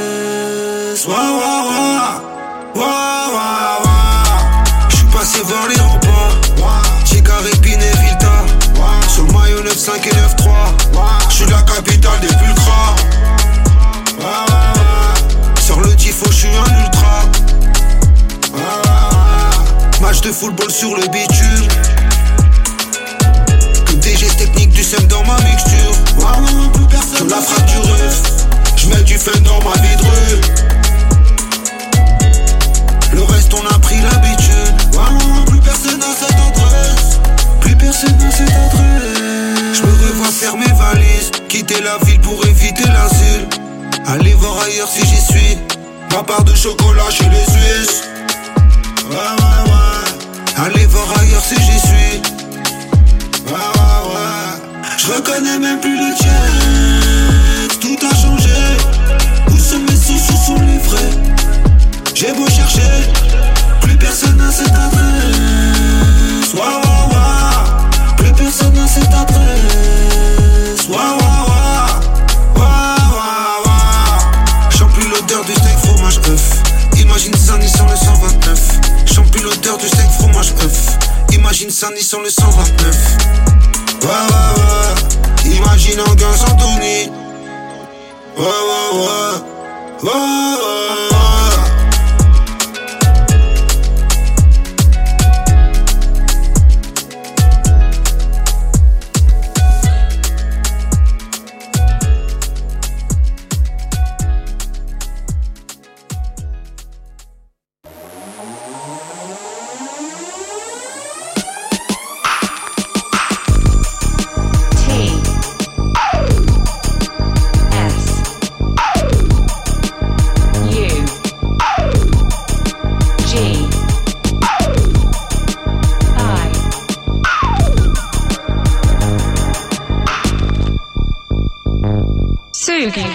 Match de football sur le bitume. Des gestes techniques du seum dans ma mixture. Je la fractureuse. J'mets du fun dans ma rue. Le reste, on a pris l'habitude. Plus personne n'a cette adresse. Plus personne n'a cette adresse. Je me revois faire mes valises. Quitter la ville pour éviter l'asile. Aller voir ailleurs si j'y suis. Ma part de chocolat chez les Suisses. Ouais, ouais, ouais. Aller voir ailleurs si j'y suis. Ouais, ouais, ouais. Je reconnais même plus le check. Tout a changé. Où sont mes sous, sont les vrais? J'ai beau chercher. Plus personne n'a cette adresse. rage œuf. Imagine Sandy sur le 129. Ouais, ouais, ouais. Imagine un sans Anthony. Ouais, ouais, ouais. Ouais, ouais. Sugi Radio